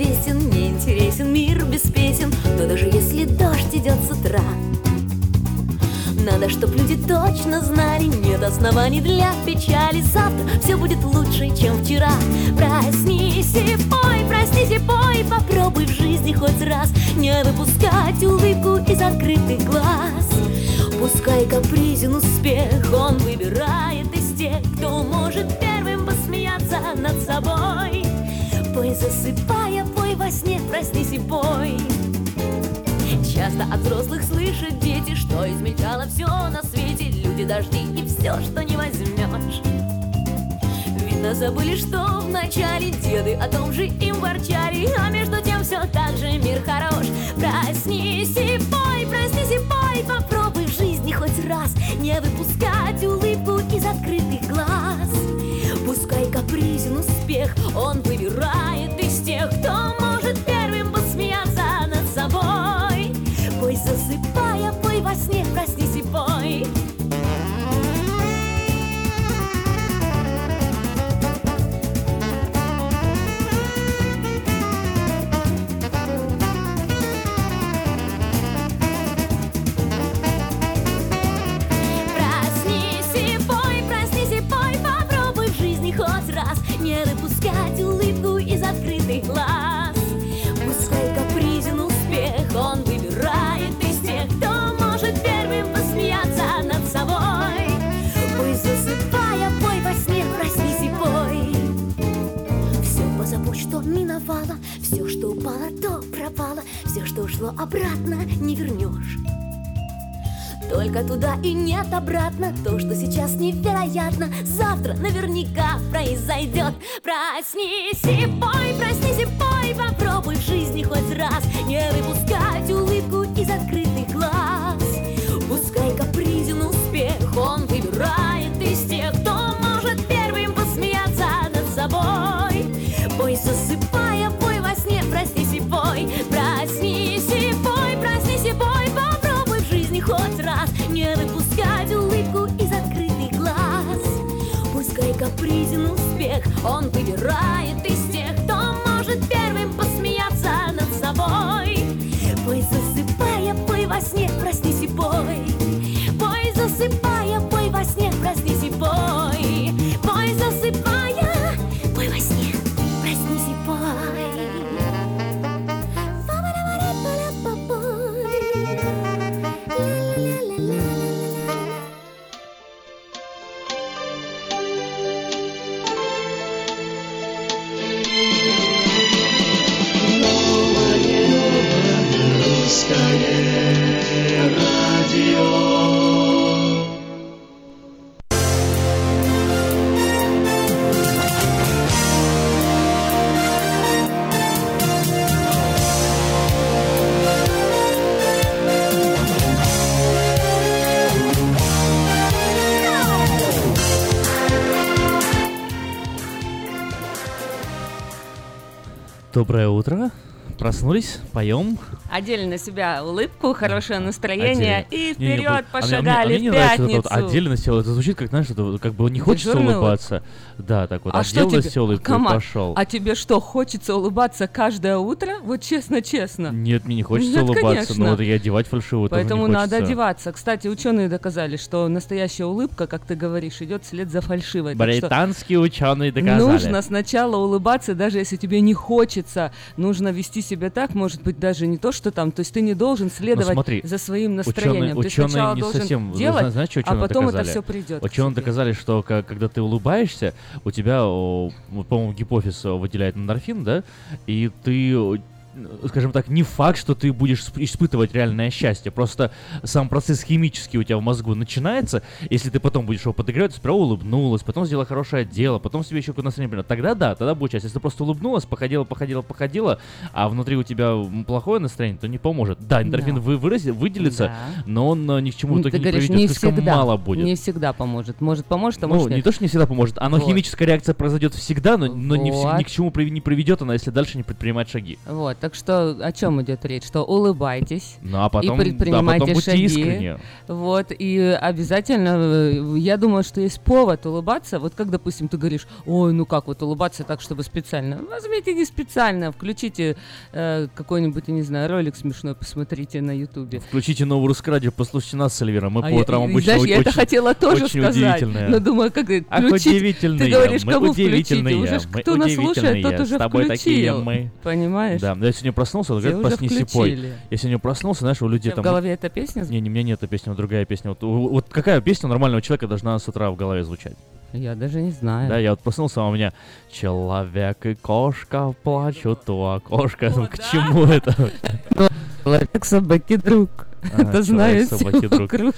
Известен Мне интересен мир без песен. Но даже если дождь идет с утра Надо, чтоб люди точно знали Нет оснований для печали. Завтра все будет лучше, чем вчера. Проснись и пой, проснись и пой Попробуй в жизни хоть раз Не выпускать улыбку из открытых глаз. Пускай капризен успех Он выбирает из тех, кто может первым посмеяться над собой. Пой, засыпая, пой во сне, проснись и пой Часто от взрослых слышат дети, что измельчало все на свете. Люди, дожди и все, что не возьмешь Видно, забыли, что вначале деды о том же им ворчали. А между тем все так же мир хорош. Проснись и пой, проснись и пой Попробуй в жизни хоть раз не выпускать улыбку из открытых глаз. Пускай капризен успех, он выбирает из тех, кто сейчас невероятно. Завтра наверняка произойдет. Проснись и Доброе утро. Проснулись, поем. Одели на себя улыбку, хорошее настроение и Не-не, вперед вот- а мне- а пошагали мне, а мне в пятницу. вот отдельно сел. Это звучит как, знаешь, это вот как бы не хочется Дежурный улыбаться. Да, так вот, А отдельно тебе- сел улыбку и Камар, пошел. А тебе что, хочется улыбаться каждое утро? Вот честно-честно. Нет, мне не хочется Нет, улыбаться, конечно. но вот и одевать фальшивую тоже Поэтому не надо хочется. одеваться. Кстати, ученые доказали, что настоящая улыбка, как ты говоришь, идет вслед за фальшивой. Британские ученые доказали. Нужно сначала улыбаться, даже если тебе не хочется. Нужно вести себя так, может быть, даже не то, что там. То есть ты не должен следовать Ну, смотри, за своим Ученые, настроением. ты ученые сначала не должен совсем... делать, зна- знаешь, что а ученые потом доказали? это все придет. Ученые доказали, что когда ты улыбаешься, у тебя, по-моему, гипофиз о, выделяет эндорфин, да, и ты, скажем так, не факт, что ты будешь сп- испытывать реальное счастье, просто сам процесс химический у тебя в мозгу начинается, если ты потом будешь его подогревать, сперва улыбнулась, потом сделала хорошее дело, потом себе еще какое-то настроение приняла, тогда да, тогда будет счастье. Если ты просто улыбнулась, походила, походила, походила, а внутри у тебя плохое настроение, то не поможет. Да, эндорфин Да. вы, вырази- выделится, Да. но он э, ни к чему в Ну, итоге ты не говоришь, приведет, не слишком всегда. мало будет. Не всегда поможет. Может, поможет, а Ну, может не нет. то, что не всегда поможет, оно Вот. химическая реакция произойдет всегда, но, но не Вот. ни к чему не приведет она, если дальше не предпринимать шаги. Вот, так что о чем идет речь? Что улыбайтесь, Ну а потом, да, предпринимайте потом будьте шаги. искренни. вот, и обязательно, э, я думаю, что есть повод улыбаться. Вот как, допустим, ты говоришь, ой, ну как вот улыбаться так, чтобы специально? Возьмите не специально, включите э, какой-нибудь, я не знаю, ролик смешной, посмотрите на ютубе. Включите новую русское радио, послушайте нас с Эльвиром. Мы А по утрам и обычно знаешь, я это очень- хотела тоже очень сказать, но думаю, как и Ах, включить, удивительные, ты говоришь, мы кому включить, удивительные, уже ж мы кто нас слушает, тот уже с тобой такие включил. мы. понимаешь? Да, я сегодня проснулся, говорят, уже проснись и пой. включили. Я сегодня проснулся, знаешь, у людей тебя в там... голове эта песня? Не, не, у меня нет этой песни, а другая песня. Вот, вот какая песня у нормального человека должна с утра в голове звучать? Я даже не знаю. Да, я вот проснулся, а у меня человек и кошка плачут у окошка. Думаю, к чему это? Человек собаки друг. А, это знает собаки, все друг. вокруг.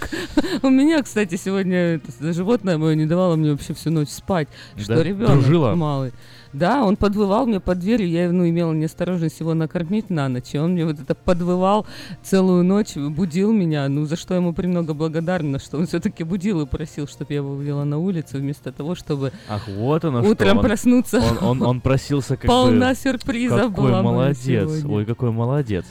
У меня, кстати, сегодня это животное мое не давало мне вообще всю ночь спать. Что Да? ребенок малый. Да, он подвывал мне под дверью, я ну, имела неосторожность его накормить на ночь, и он мне вот это подвывал целую ночь, будил меня, ну за что ему премного благодарна, что он все-таки будил и просил, чтобы я его вывела на улицу, вместо того, чтобы Ах, вот оно утром что. Он, проснуться. он, он, он просился как Полна бы... сюрпризов Какой была молодец. Ой, какой молодец.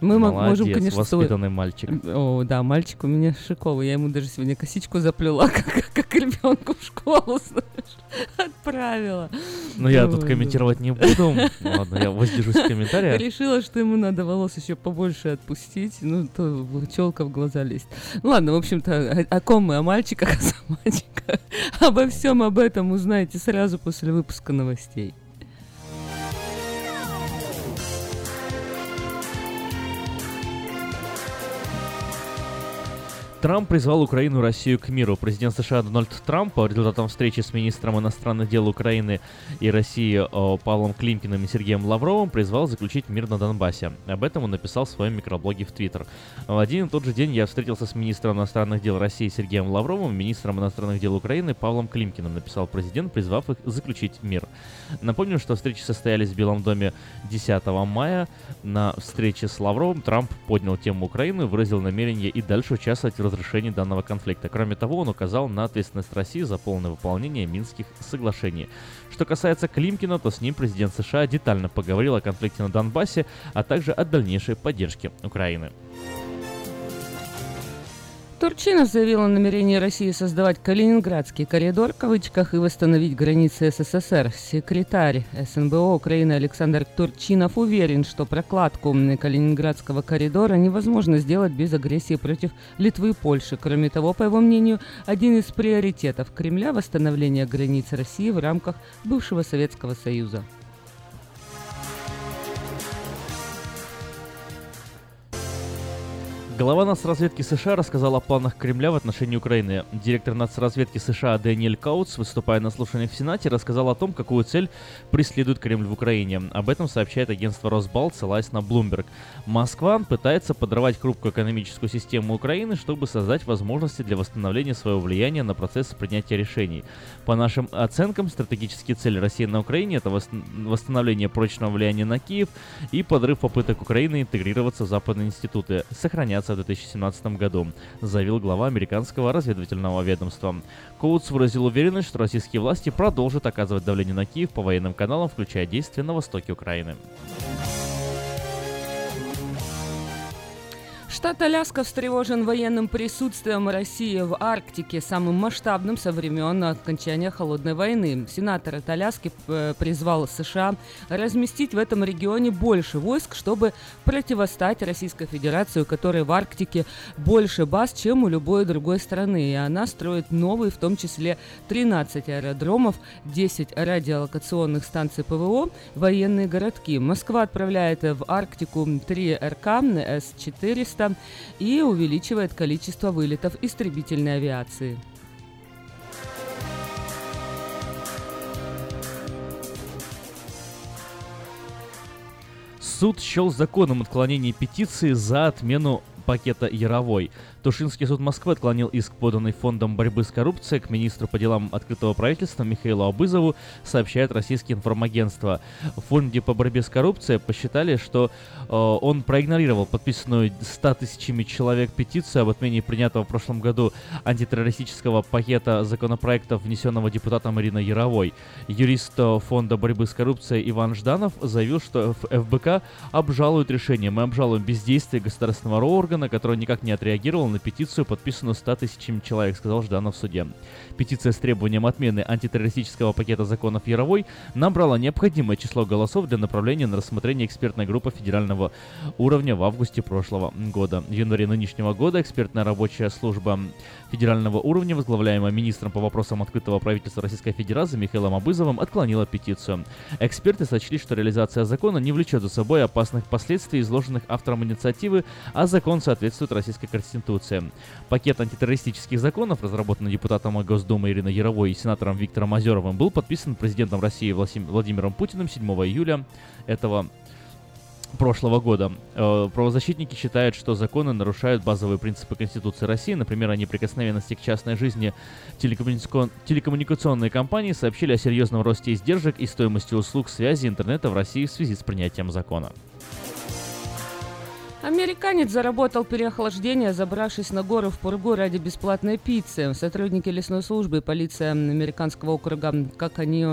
Мы мо- молодец, можем, конечно, воспитанный мальчик. О, да, мальчик у меня шиковый. Я ему даже сегодня косичку заплела, как, как ребенку в школу, знаешь, отправила. Ну, я тут комментировать не буду. Ладно, я воздержусь в комментариях. Решила, что ему надо волос еще побольше отпустить, ну, то челка в глаза лезть. Ну, ладно, в общем-то, о, о ком мы, о мальчиках, о мальчиках. Обо всем об этом узнаете сразу после выпуска новостей. Трамп призвал Украину и Россию к миру. Президент США Дональд Трамп по результатам встречи с министром иностранных дел Украины и России о, Павлом Климкиным и Сергеем Лавровым призвал заключить мир на Донбассе. Об этом он написал в своем микроблоге в Твиттер. В один и тот же день я встретился с министром иностранных дел России Сергеем Лавровым министром иностранных дел Украины Павлом Климкиным, написал президент, призвав их заключить мир. Напомню, что встречи состоялись в Белом доме 10 мая. На встрече с Лавровым Трамп поднял тему Украины выразил намерение и дальше участвовать в разрешении данного конфликта. Кроме того, он указал на ответственность России за полное выполнение Минских соглашений. Что касается Климкина, то с ним президент США детально поговорил о конфликте на Донбассе, а также о дальнейшей поддержке Украины. Турчинов заявил о намерении России создавать Калининградский коридор в кавычках и восстановить границы СССР. Секретарь СНБО Украины Александр Турчинов уверен, что прокладку Калининградского коридора невозможно сделать без агрессии против Литвы и Польши. Кроме того, по его мнению, один из приоритетов Кремля – восстановление границ России в рамках бывшего Советского Союза. Глава нацразведки США рассказал о планах Кремля в отношении Украины. Директор нацразведки США Дэниэль Каутс, выступая на слушаниях в Сенате, рассказал о том, какую цель преследует Кремль в Украине. Об этом сообщает агентство Росбалт, ссылаясь на Bloomberg. Москва пытается подрывать хрупкую экономическую систему Украины, чтобы создать возможности для восстановления своего влияния на процесс принятия решений. По нашим оценкам, стратегические цели России на Украине – это восстановление прочного влияния на Киев и подрыв попыток Украины интегрироваться в западные институты, сохраняться в 2017 году, заявил глава американского разведывательного ведомства. Коутс выразил уверенность, что российские власти продолжат оказывать давление на Киев по военным каналам, включая действия на востоке Украины. Штат Аляска встревожен военным присутствием России в Арктике, самым масштабным со времен окончания Холодной войны. Сенатор от Аляски э, призвал США разместить в этом регионе больше войск, чтобы противостать Российской Федерации, у которой в Арктике больше баз, чем у любой другой страны. И она строит новые, в том числе 13 аэродромов, 10 радиолокационных станций ПВО, военные городки. Москва отправляет в Арктику 3 РК С-400, и увеличивает количество вылетов истребительной авиации. Суд счел законом отклонение петиции за отмену пакета Яровой. Тушинский суд Москвы отклонил иск, поданный Фондом борьбы с коррупцией к министру по делам открытого правительства Михаилу Абызову, сообщает российское информагентство. В Фонде по борьбе с коррупцией посчитали, что э, он проигнорировал подписанную 100 тысячами человек петицию об отмене принятого в прошлом году антитеррористического пакета законопроектов, внесенного депутатом Ириной Яровой. Юрист э, Фонда борьбы с коррупцией Иван Жданов заявил, что ФБК обжалует решение. Мы обжалуем бездействие государственного органа, который никак не отреагировал на петицию, подписанную 100 тысячами человек, сказал Жданов в суде. Петиция с требованием отмены антитеррористического пакета законов Яровой набрала необходимое число голосов для направления на рассмотрение экспертной группы федерального уровня в августе прошлого года. В январе нынешнего года экспертная рабочая служба федерального уровня, возглавляемая министром по вопросам открытого правительства Российской Федерации Михаилом Абызовым, отклонила петицию. Эксперты сочли, что реализация закона не влечет за собой опасных последствий, изложенных автором инициативы, а закон соответствует Российской Конституции. Пакет антитеррористических законов, разработанный депутатом Госдумы Ириной Яровой и сенатором Виктором Озеровым, был подписан президентом России Владимиром Путиным 7 июля этого прошлого года. Э, правозащитники считают, что законы нарушают базовые принципы Конституции России, например, о неприкосновенности к частной жизни. Телекоммуникацион... Телекоммуникационные компании сообщили о серьезном росте издержек и стоимости услуг связи интернета в России в связи с принятием закона. Американец заработал переохлаждение, забравшись на гору в Пургу ради бесплатной пиццы. Сотрудники лесной службы и полиция американского округа как они,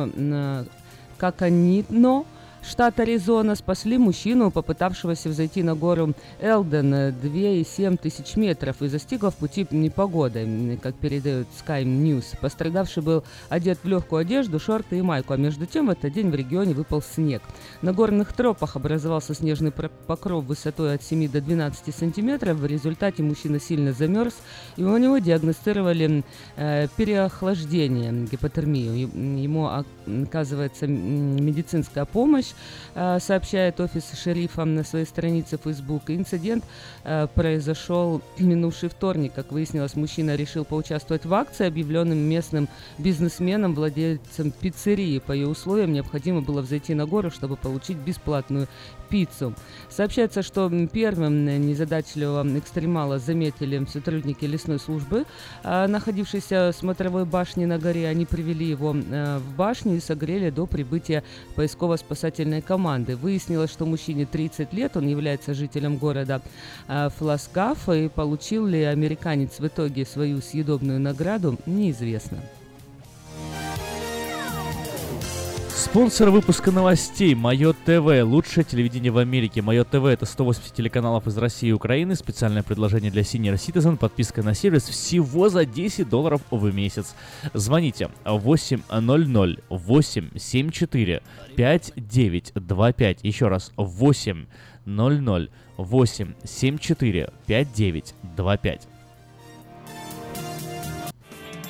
как они, но Штат Аризона спасли мужчину, попытавшегося взойти на гору Элден 2,7 тысяч метров и застигла в пути непогода, как передает Sky News. Пострадавший был одет в легкую одежду, шорты и майку, а между тем в этот день в регионе выпал снег. На горных тропах образовался снежный покров высотой от 7 до 12 сантиметров. В результате мужчина сильно замерз, и у него диагностировали э, переохлаждение, гипотермию. Ему оказывается медицинская помощь, Э, сообщает офис шерифа на своей странице Facebook. Инцидент э, произошел минувший вторник. Как выяснилось, мужчина решил поучаствовать в акции, объявленным местным бизнесменом, владельцем пиццерии. По ее условиям необходимо было взойти на гору, чтобы получить бесплатную пиццу. Сообщается, что первым незадачливого экстремала заметили сотрудники лесной службы, а, находившиеся в смотровой башне на горе. Они привели его э, в башню и согрели до прибытия поисково-спасательной команды. Выяснилось, что мужчине 30 лет, он является жителем города э, Фласгаф, и получил ли американец в итоге свою съедобную награду, неизвестно. Спонсор выпуска новостей Мое ТВ. Лучшее телевидение в Америке. Мое ТВ это 180 телеканалов из России и Украины. Специальное предложение для Senior Citizen. Подписка на сервис всего за 10 долларов в месяц. Звоните 800 874 5925. Еще раз 800 874 5925.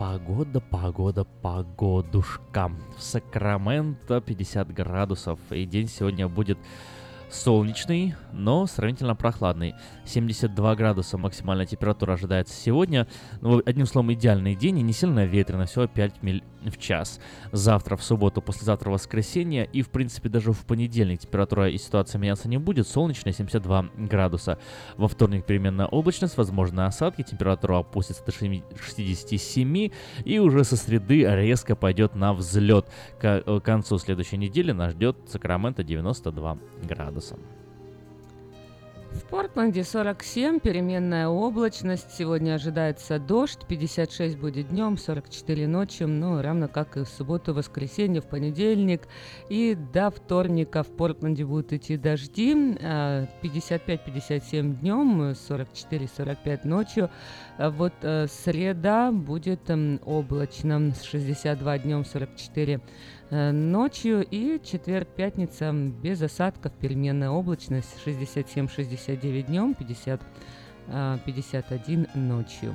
Погода, погода, погодушка. В Сакраменто 50 градусов. И день сегодня будет солнечный, но сравнительно прохладный. 72 градуса максимальная температура ожидается сегодня. Ну, одним словом, идеальный день и не сильно ветрено, всего 5 миль в час. Завтра, в субботу, послезавтра воскресенье и, в принципе, даже в понедельник температура и ситуация меняться не будет. Солнечная 72 градуса. Во вторник переменная облачность, возможно осадки, температура опустится до 67 и уже со среды резко пойдет на взлет. К концу следующей недели нас ждет Сакраменто 92 градуса. В Портленде 47, переменная облачность. Сегодня ожидается дождь, 56 будет днем, 44 ночью, ну, равно как и в субботу, воскресенье, в понедельник. И до вторника в Портленде будут идти дожди, 55-57 а, днем, 44-45 ночью. А вот э, среда будет облачно, 62 днем, 44 Э, ночью и четверг-пятница без осадков, переменная облачность 67-69 днем, 50, 51 э, ночью.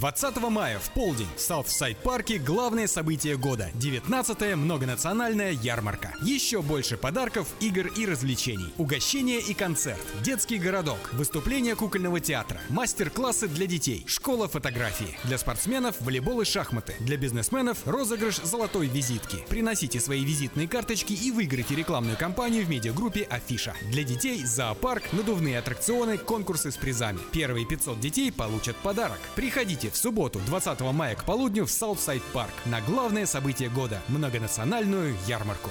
20 мая в полдень в Саутсайд-парке главное событие года – 19-я многонациональная ярмарка. Еще больше подарков, игр и развлечений. Угощение и концерт, детский городок, выступление кукольного театра, мастер-классы для детей, школа фотографии. Для спортсменов – волейбол и шахматы. Для бизнесменов – розыгрыш золотой визитки. Приносите свои визитные карточки и выиграйте рекламную кампанию в медиагруппе Афиша. Для детей – зоопарк, надувные аттракционы, конкурсы с призами. Первые 500 детей получат подарок. Приходите в субботу, 20 мая к полудню в Саутсайд Парк на главное событие года – многонациональную ярмарку.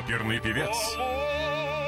Оперный певец.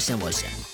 8, 8.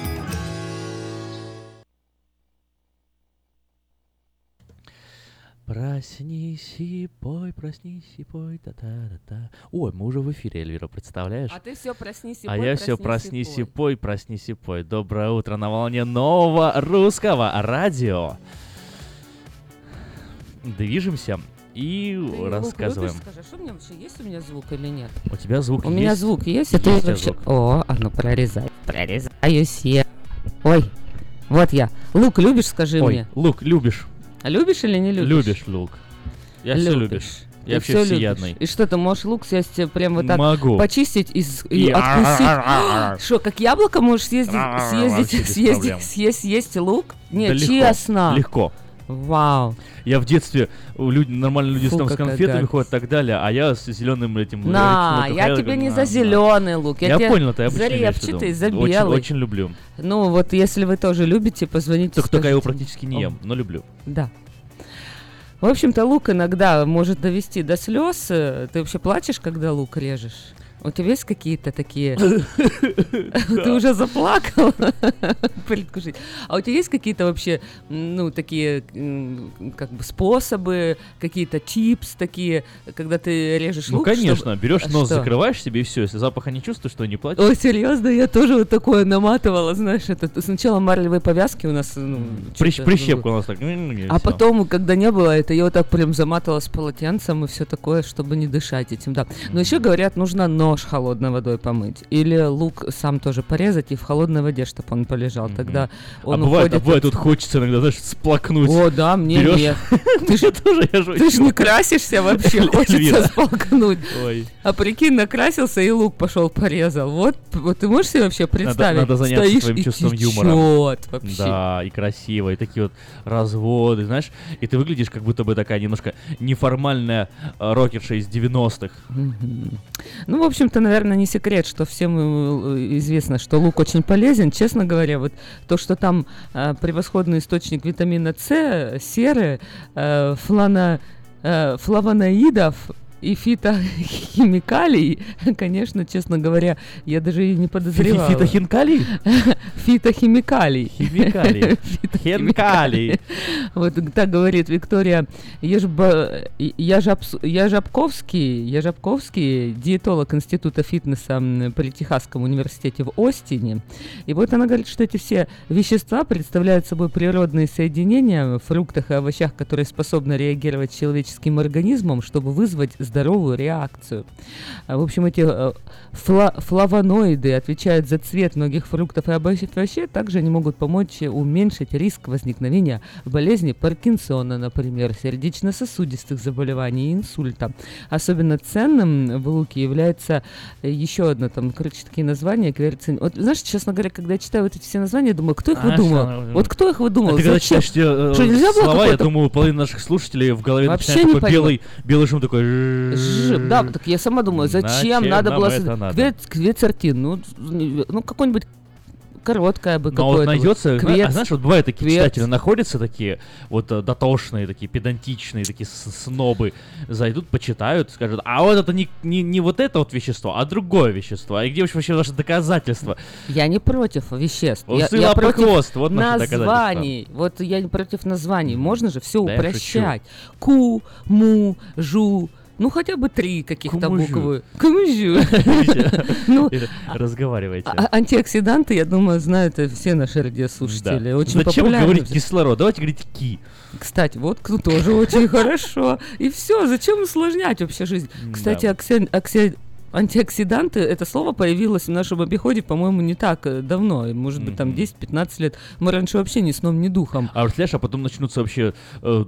Проснись и пой, проснись и пой, та-та-та-та. Ой, мы уже в эфире, Эльвира, представляешь? А ты все проснись и А пой, я все проснись и пой, проснись и пой. Доброе утро на волне нового русского радио. Движемся и Ты, рассказываем. любишь, скажи, что у меня вообще есть у меня звук или нет? У тебя звук У меня есть? звук есть, это Есть у вообще... звук. О, а ну прорезай. Прорезаюсь я. Ой, вот я. Лук, любишь, скажи Ой, мне. Лук, любишь? А любишь или не любишь? Любишь, Лук. Я все любишь. Я Ты вообще любишь. всеядный. И что, ты можешь лук съесть э, прям вот так Могу. почистить и, и И откусить? Что, как яблоко можешь съездить, съездить, съездить, съесть, съесть лук? Нет, Да честно. Легко. Вау. Я в детстве, у люд- нормальные люди Фу, там с конфетами ходят и так далее, а я с зеленым этим... На, я ходил, тебе не за зеленый лук. Я тебе понял, ты обычно за репчатый, за Очень- белый. Очень люблю. Ну вот, если вы тоже любите, позвоните. Только, только я его практически не ем, но люблю. Да. В общем-то, лук иногда может довести до слез. Ты вообще плачешь, когда лук режешь? У тебя есть какие-то такие... Ты уже заплакал? Предвкушить. А у тебя есть какие-то вообще, ну, такие, как бы, способы, какие-то типс такие, когда ты режешь Ну, лук? конечно, чтобы- берешь нос, Что? закрываешь себе и все. Если запаха не чувствуешь, то не плачешь. Ой, серьезно, я тоже вот такое наматывала, знаешь, это сначала марлевые повязки у нас, ну, Прищ- чё-то прищепка было. у нас так. и А потом, когда не было, это я вот так прям заматывала с полотенцем и все такое, чтобы не дышать этим, да. Но еще говорят, нужно нож холодной водой помыть. Или лук сам тоже порезать и в холодной воде, чтобы он полежал. Тогда А он бывает, а уходит... бывает, от- тут хочется иногда, знаешь, сплакнуть. О, да, мне Берёшь- нет. Ты же тоже, я же Ты ж не красишься вообще, хочется. Ой. А прикинь, накрасился и лук пошел порезал. Вот, вот ты можешь себе вообще представить? надо заняться Стоишь своим и чувством течёт юмора. вообще. Да, и красиво, и такие вот разводы, знаешь, и ты выглядишь как будто бы такая немножко неформальная э, рокерша из 90-х. Мгм. Ну, в общем-то, наверное, не секрет, что всем э, известно, что лук очень полезен. Честно говоря, вот то, что там э, превосходный источник витамина С, серы, э, флана, э, флавоноидов и фитохимикалий, конечно, честно говоря, я даже и не подозревала. Фитохинкалий? Фитохимикалий. Химикалий. Хинкалий. Вот так говорит Виктория Ежба- Яжабс- Яжабковский, Яжабковский, диетолог Института фитнеса при Техасском университете в Остине. И вот она говорит, что эти все вещества представляют собой природные соединения в фруктах и овощах, которые способны реагировать человеческим организмом, чтобы вызвать здоровую реакцию. А, В общем, эти э, фла- флавоноиды отвечают за цвет многих фруктов и овощей, также они могут помочь уменьшить риск возникновения болезни Паркинсона, например, сердечно-сосудистых заболеваний и инсульта. Особенно ценным в луке является э, еще одно, там, короче, такие названия, кверцин. Вот, знаешь, честно говоря, когда я читаю вот эти все названия, я думаю, кто их А, выдумал? что, Вот кто их выдумал? А ты когда читаешь э, Что, нельзя было слова, я думаю, половина наших слушателей в голове Вообще начинает такой белый, белый шум такой. Ж- Да, так я сама думаю, зачем, Зачем надо нам было... это с- надо? ну, ну какой-нибудь короткое бы Но какое-то. вот найдется, зна- квец. а знаешь, вот бывают такие квец. читатели, находятся такие, вот э, дотошные, такие педантичные, такие с- снобы, зайдут, почитают, скажут, а вот это не, не, не вот это вот вещество, а другое вещество. А где вообще ваши доказательства? Я не против веществ. Я, я лапы против хвост, вот наши названий. Вот я не против названий. Можно же все Да я упрощать. Ку, му, жу. Ну хотя бы три каких-то буквы. Кумужу. Ну, Разговаривайте. а- антиоксиданты, я думаю, знают все наши радиослушатели. Очень Зачем говорить кислород? Давайте говорить ки. Кстати, вот к- тоже очень хорошо. И все, зачем усложнять вообще жизнь? Кстати, Да. Окси- окси- антиоксиданты, это слово появилось в нашем обиходе, по-моему, не так э, давно, может быть, там Мгм. 10-15 лет. Мы раньше вообще ни сном, ни духом. А представляешь, а потом начнутся вообще э,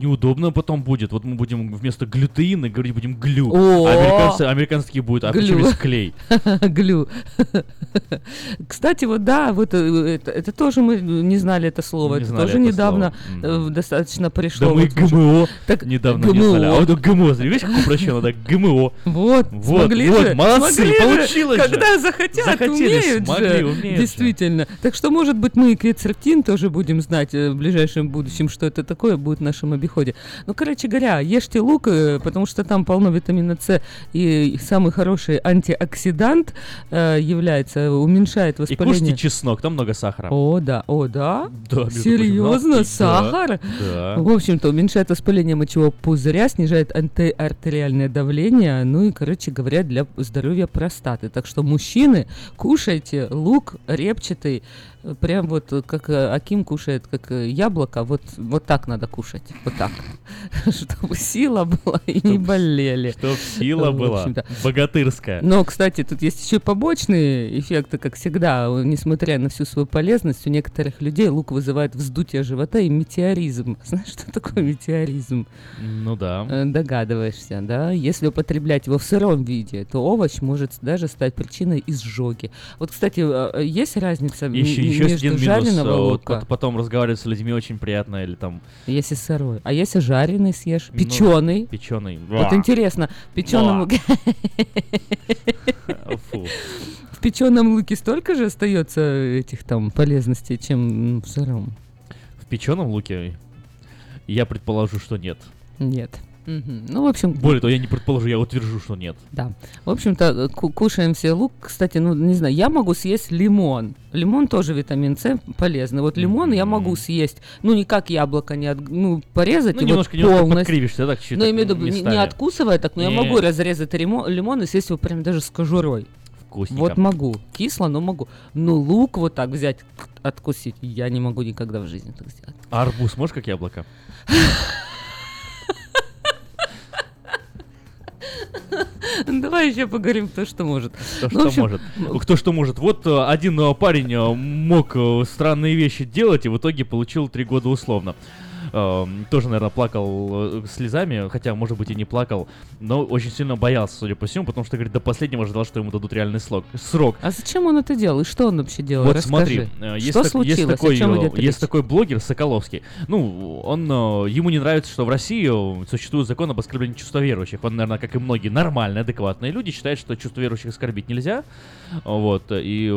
неудобно потом будет. Вот мы будем вместо глютеина говорить будем глю. О! А американцы, американские будут, а Глю. почему клей? Глю. Кстати, вот да, вот э, это, это тоже мы не знали это слово. Не это тоже это недавно слово. э, достаточно пришло. Да мы вот. ГМО Так, недавно не знали. А вот ГМО, видишь, как упрощенно, да, ГМО. Вот, Вот, смогли вот, же, молодцы, смогли же, получилось же. Когда захотят, Захотели, умеют смогли, же. умеют же. Действительно. Так что, может быть, мы и квецертин тоже будем знать э, в ближайшем будущем, что это такое будет в нашем обиходе. Ну, короче говоря, ешьте лук, э, потому что там полно витамина С, и самый хороший антиоксидант э, является, уменьшает И воспаление. кушайте чеснок, там много сахара. О, да, о, да. Да, между прочим, Серьезно, да. сахар? Да. В общем-то, уменьшает воспаление мочевого пузыря, снижает антиартериальное давление, ну и, короче говоря, для здоровья простаты. Так что, мужчины, кушайте лук репчатый, прям вот э, как э, Аким кушает, как э, яблоко, вот, вот так надо кушать, вот так, чтобы сила была и не болели. Чтоб сила была богатырская. Но, кстати, тут есть еще побочные эффекты, как всегда. Несмотря на всю свою полезность, у некоторых людей лук вызывает вздутие живота и метеоризм. Знаешь, что такое метеоризм? Ну да. Догадываешься, да? Если употреблять его в сыром виде, то овощ может даже стать причиной изжоги. Вот, кстати, есть разница Еще, еще есть между один минус. жареного э, вот лука, пот- потом разговаривать с людьми очень приятно, или там если сырой, а если жареный съешь, Ну, печеный. печеный. Вот интересно, в печеном Ба. луке Фу. В печеном луке столько же остается этих там полезностей, чем м, в сыром? В печеном луке я предположу, что нет. Нет. Ну, в общем, Более того, я не предположу, я утвержу, что нет. да. В общем-то, э, ку- кушаем все лук. Кстати, ну, не знаю, я могу съесть лимон. Лимон тоже витамин С полезный. Вот лимон я могу съесть, ну, не как яблоко, не от, ну, порезать Ну, его немножко, немножко полностью. подкривишься, так чуть Ну, имею в виду, не, не откусывая так, но я Не. могу разрезать лимон, лимон и съесть его прям даже с кожурой. Вкусненько. Вот могу. Кисло, но могу. Но лук вот так взять, откусить, я не могу никогда в жизни так сделать. А арбуз можешь как яблоко? Давай еще поговорим, кто что может. Кто Ну, что общем, может. Кто что может. Вот э, один парень э, мог э, странные вещи делать и в итоге получил три года условно. Эм, Тоже, наверное, плакал э, слезами, хотя, может быть, и не плакал, но очень сильно боялся, судя по всему, потому что, говорит, до последнего ждал, что ему дадут реальный слог, срок. А зачем он это делал? И что он вообще делал? Вот Расскажи. смотри, э, есть, что так- случилось? есть такой, э, есть речь? такой блогер Соколовский. Ну, он, ему не нравится, что в России существует закон об оскорблении чувства верующих. Он, наверное, как и многие нормальные, адекватные люди, считает, что чувство верующих оскорбить нельзя. Вот, и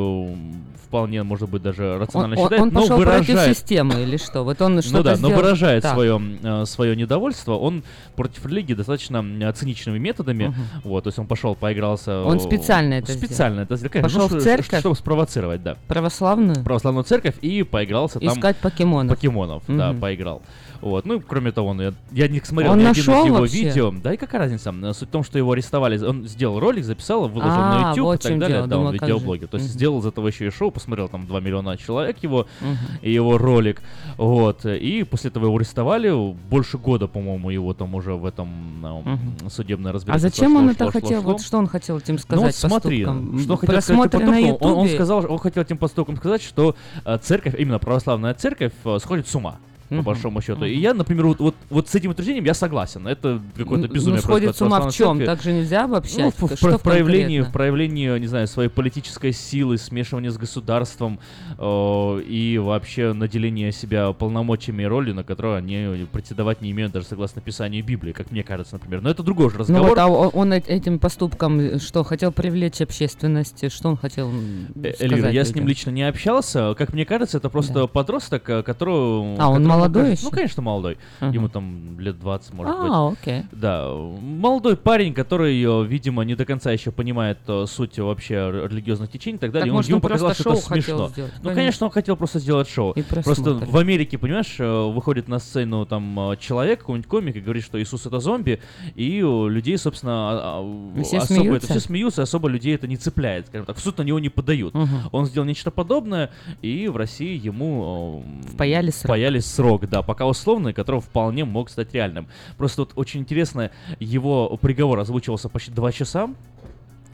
вполне, может быть, даже Он, рационально он- считает, он но пошел против выражает системы или что? Вот он что-то ну да, но сделал. Выражает Так. свое, э, свое недовольство. Он против религии достаточно циничными методами. Мгм. Вот, то есть он пошел, поигрался. Он специально это Специально это сделал. конечно, Пошел ну, в церковь? Чтобы спровоцировать, да. Православную? Православную церковь и поигрался там Искать покемонов. покемонов, да, Мгм. поиграл. Вот, ну, кроме того, ну, я, я не смотрел Он ни один из его вообще? видео. Да и какая разница? Суть в том, что его арестовали. Он сделал ролик, записал, выложил А, на YouTube вот и так далее. дело. Да, он как же. видеоблогер. То есть Мгм. сделал из этого еще и шоу, посмотрел там 2 миллиона человек его Мгм. и его ролик. Вот. И после этого его арестовали. Больше года, по-моему, его там уже в этом ну, Мгм. судебное А разбирательство. зачем шло, он шло, это шло, хотел? шло. Вот что он хотел этим Ну сказать вот смотри, поступком? что хотел сказать поступком? Он, он сказал, он хотел этим поступком сказать, что э, церковь, именно православная церковь, э, сходит с ума. По большому счету. И я, например, вот, вот, вот с этим утверждением я согласен. Это какое-то Ну, безумие. просто сходит с ума в чем? Так же нельзя Ну, обобщать. в, в в проявлении, в проявлении, не знаю, своей политической силы, смешивания с государством э, и вообще наделение себя полномочиями и ролью, на которую они претендовать не имеют даже согласно Писанию Библии, как мне кажется, например. Но это другой же Ну разговор. вот, а он э- этим поступком э, что, хотел привлечь общественность? Что он хотел Э, сказать Эльвира, я с ним лично не общался. Как мне кажется, это просто подросток, э, которого... А, он молодой кажется- еще? Ну, конечно, молодой. Ага. Ему там лет 20, может быть. А, окей. Да, молодой парень, который, э, видимо, не до конца еще понимает э, суть вообще религиозных течений и так далее. Так, Ему- может, ему он показалось, что это смешно. сделать, Ну, конечно. конечно, он хотел просто сделать шоу. И Просто в Америке, понимаешь, э, выходит на сцену там человек, какой-нибудь комик, и говорит, что Иисус это зомби, и у людей, собственно, а- а, все особо смеются? это все смеются, особо людей это не цепляет, скажем так, в суд на него не подают. Мгм. Он сделал нечто подобное, и в России ему Впаяли срок. впаяли срок, да, пока условный, который вполне мог стать реальным. Просто вот очень интересно, его приговор озвучивался почти два часа.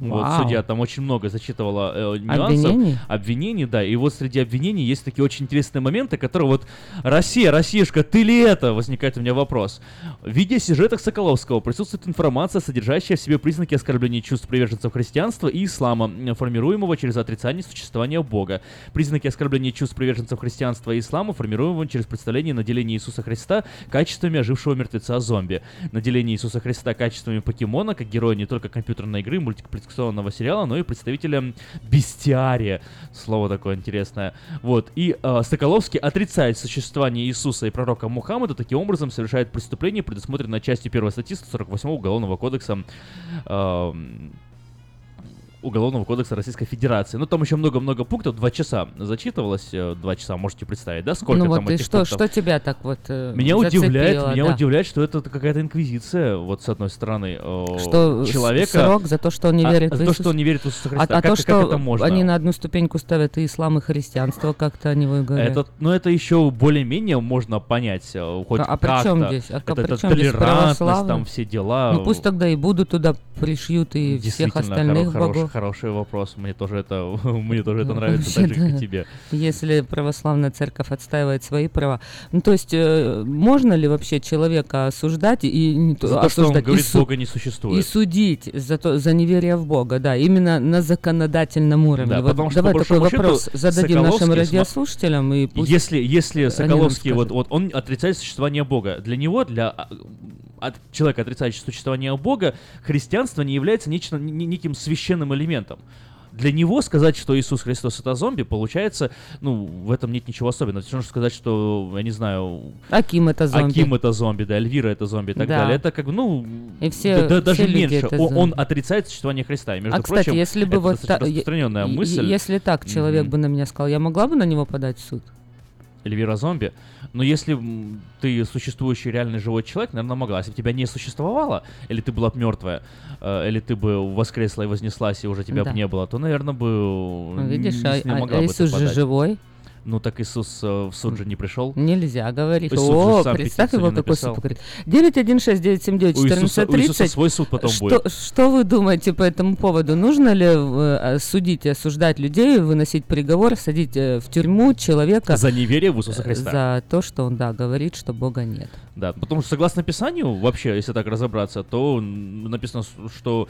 Вот, Вау. судья там очень много зачитывала э, нюансов. Обвинений? Обвинений, да. И вот среди обвинений есть такие очень интересные моменты, которые вот Россия, Россишка, ты ли это? Возникает у меня вопрос. В видеосюжетах Соколовского присутствует информация, содержащая в себе признаки оскорбления чувств приверженцев христианства и ислама, формируемого через отрицание существования Бога. Признаки оскорбления чувств приверженцев христианства и ислама, формируемого через представление наделения Иисуса Христа качествами ожившего мертвеца-зомби. Наделение Иисуса Христа качествами покемона, как героя не только компьютерной игры, мультипликационного сериала, но и представителя бестиария. Слово такое интересное. Вот. И э, Соколовский отрицает существование Иисуса и пророка Мухаммада, таким образом совершает преступление, предусмотренное частью 1 статьи 148 Уголовного кодекса эм, Уголовного кодекса Российской Федерации. Ну, там еще много-много пунктов, два часа зачитывалось, э, два часа, можете представить, да, сколько ну там вот этих что, пунктов? что тебя так вот э, Меня удивляет, зацепило, меня да? удивляет, что это какая-то инквизиция, вот с одной стороны, э, Что человека. срок за то, что он не А- верит за в то, Иисуса? что он не верит в Иисуса А, Христа. а Как- то, как что это можно? они на одну ступеньку ставят и ислам, и христианство, как-то они его и говорят. Это, ну, это еще более-менее можно понять, хоть А- а при чем здесь? А это, при это чем здесь толерантность, православие? там все дела. Ну пусть тогда и будут туда пришьют и всех остальных хоро- богов. Хороший вопрос. Мне тоже это, мне тоже это нравится так же, как и тебе. Если православная церковь отстаивает свои права. Ну, то есть, э, можно ли вообще человека осуждать и не то- За то, что он и говорит, су- Бога не существует. И судить за, то, за неверие в Бога, да, именно на законодательном уровне. Да, Вот потому что, давай такой вопрос счету, зададим нашим радиослушателям и пусть Если, если Соколовский, вот, вот он отрицает существование Бога, для него, для а, от человека, отрицающего существование Бога, христианство не является нечто, не- не- неким священным элементом. Для него сказать, что Иисус Христос это зомби, получается, ну, в этом нет ничего особенного. Все равно, сказать, что, я не знаю, Аким это зомби. Аким это зомби, да, Эльвира это зомби и так Да. далее. Это как, бы, ну, И все- да- даже все люди меньше. это О- Он, зомби. отрицает существование Христа. И, между а, кстати, прочим, если бы это вот та- распространенная мысль. Если так человек Мгм. бы на меня сказал, я могла бы на него подать в суд? Эльвира зомби. Но если ты существующий реальный живой человек, наверное, могла. Если бы тебя не существовало, или ты была мертвая, э, или ты бы воскресла и вознеслась, и уже тебя Да. бы не было, то, наверное, бы Ну, видишь, не а, не а- могла а бы ты Иисус же живой. Ну так Иисус э, в суд же не пришел. Нельзя говорить. Иисус О, представь его какой написал. супер. 916-979-1430. У Иисуса- у Иисуса свой суд потом что, будет. Что вы думаете по этому поводу? Нужно ли э, судить и осуждать людей, выносить приговор, садить э, в тюрьму человека За неверие в Иисуса Христа. за то, что он, да, говорит, что Бога нет? Да, потому что согласно Писанию, вообще, если так разобраться, то написано, что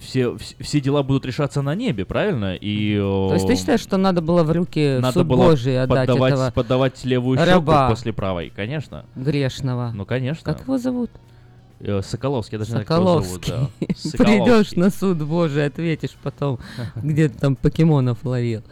все, вс- все дела будут решаться на небе, правильно? И, То есть ты считаешь, что надо было в руки надо суд было Божий отдать поддавать, этого поддавать левую щеку раба после правой, конечно. грешного? Ну, конечно. Как его зовут? Э, Соколовский, я даже не знаю, как его зовут. Соколовский. да. Придешь Соколовский. на суд Божий, ответишь потом, где ты там покемонов ловил.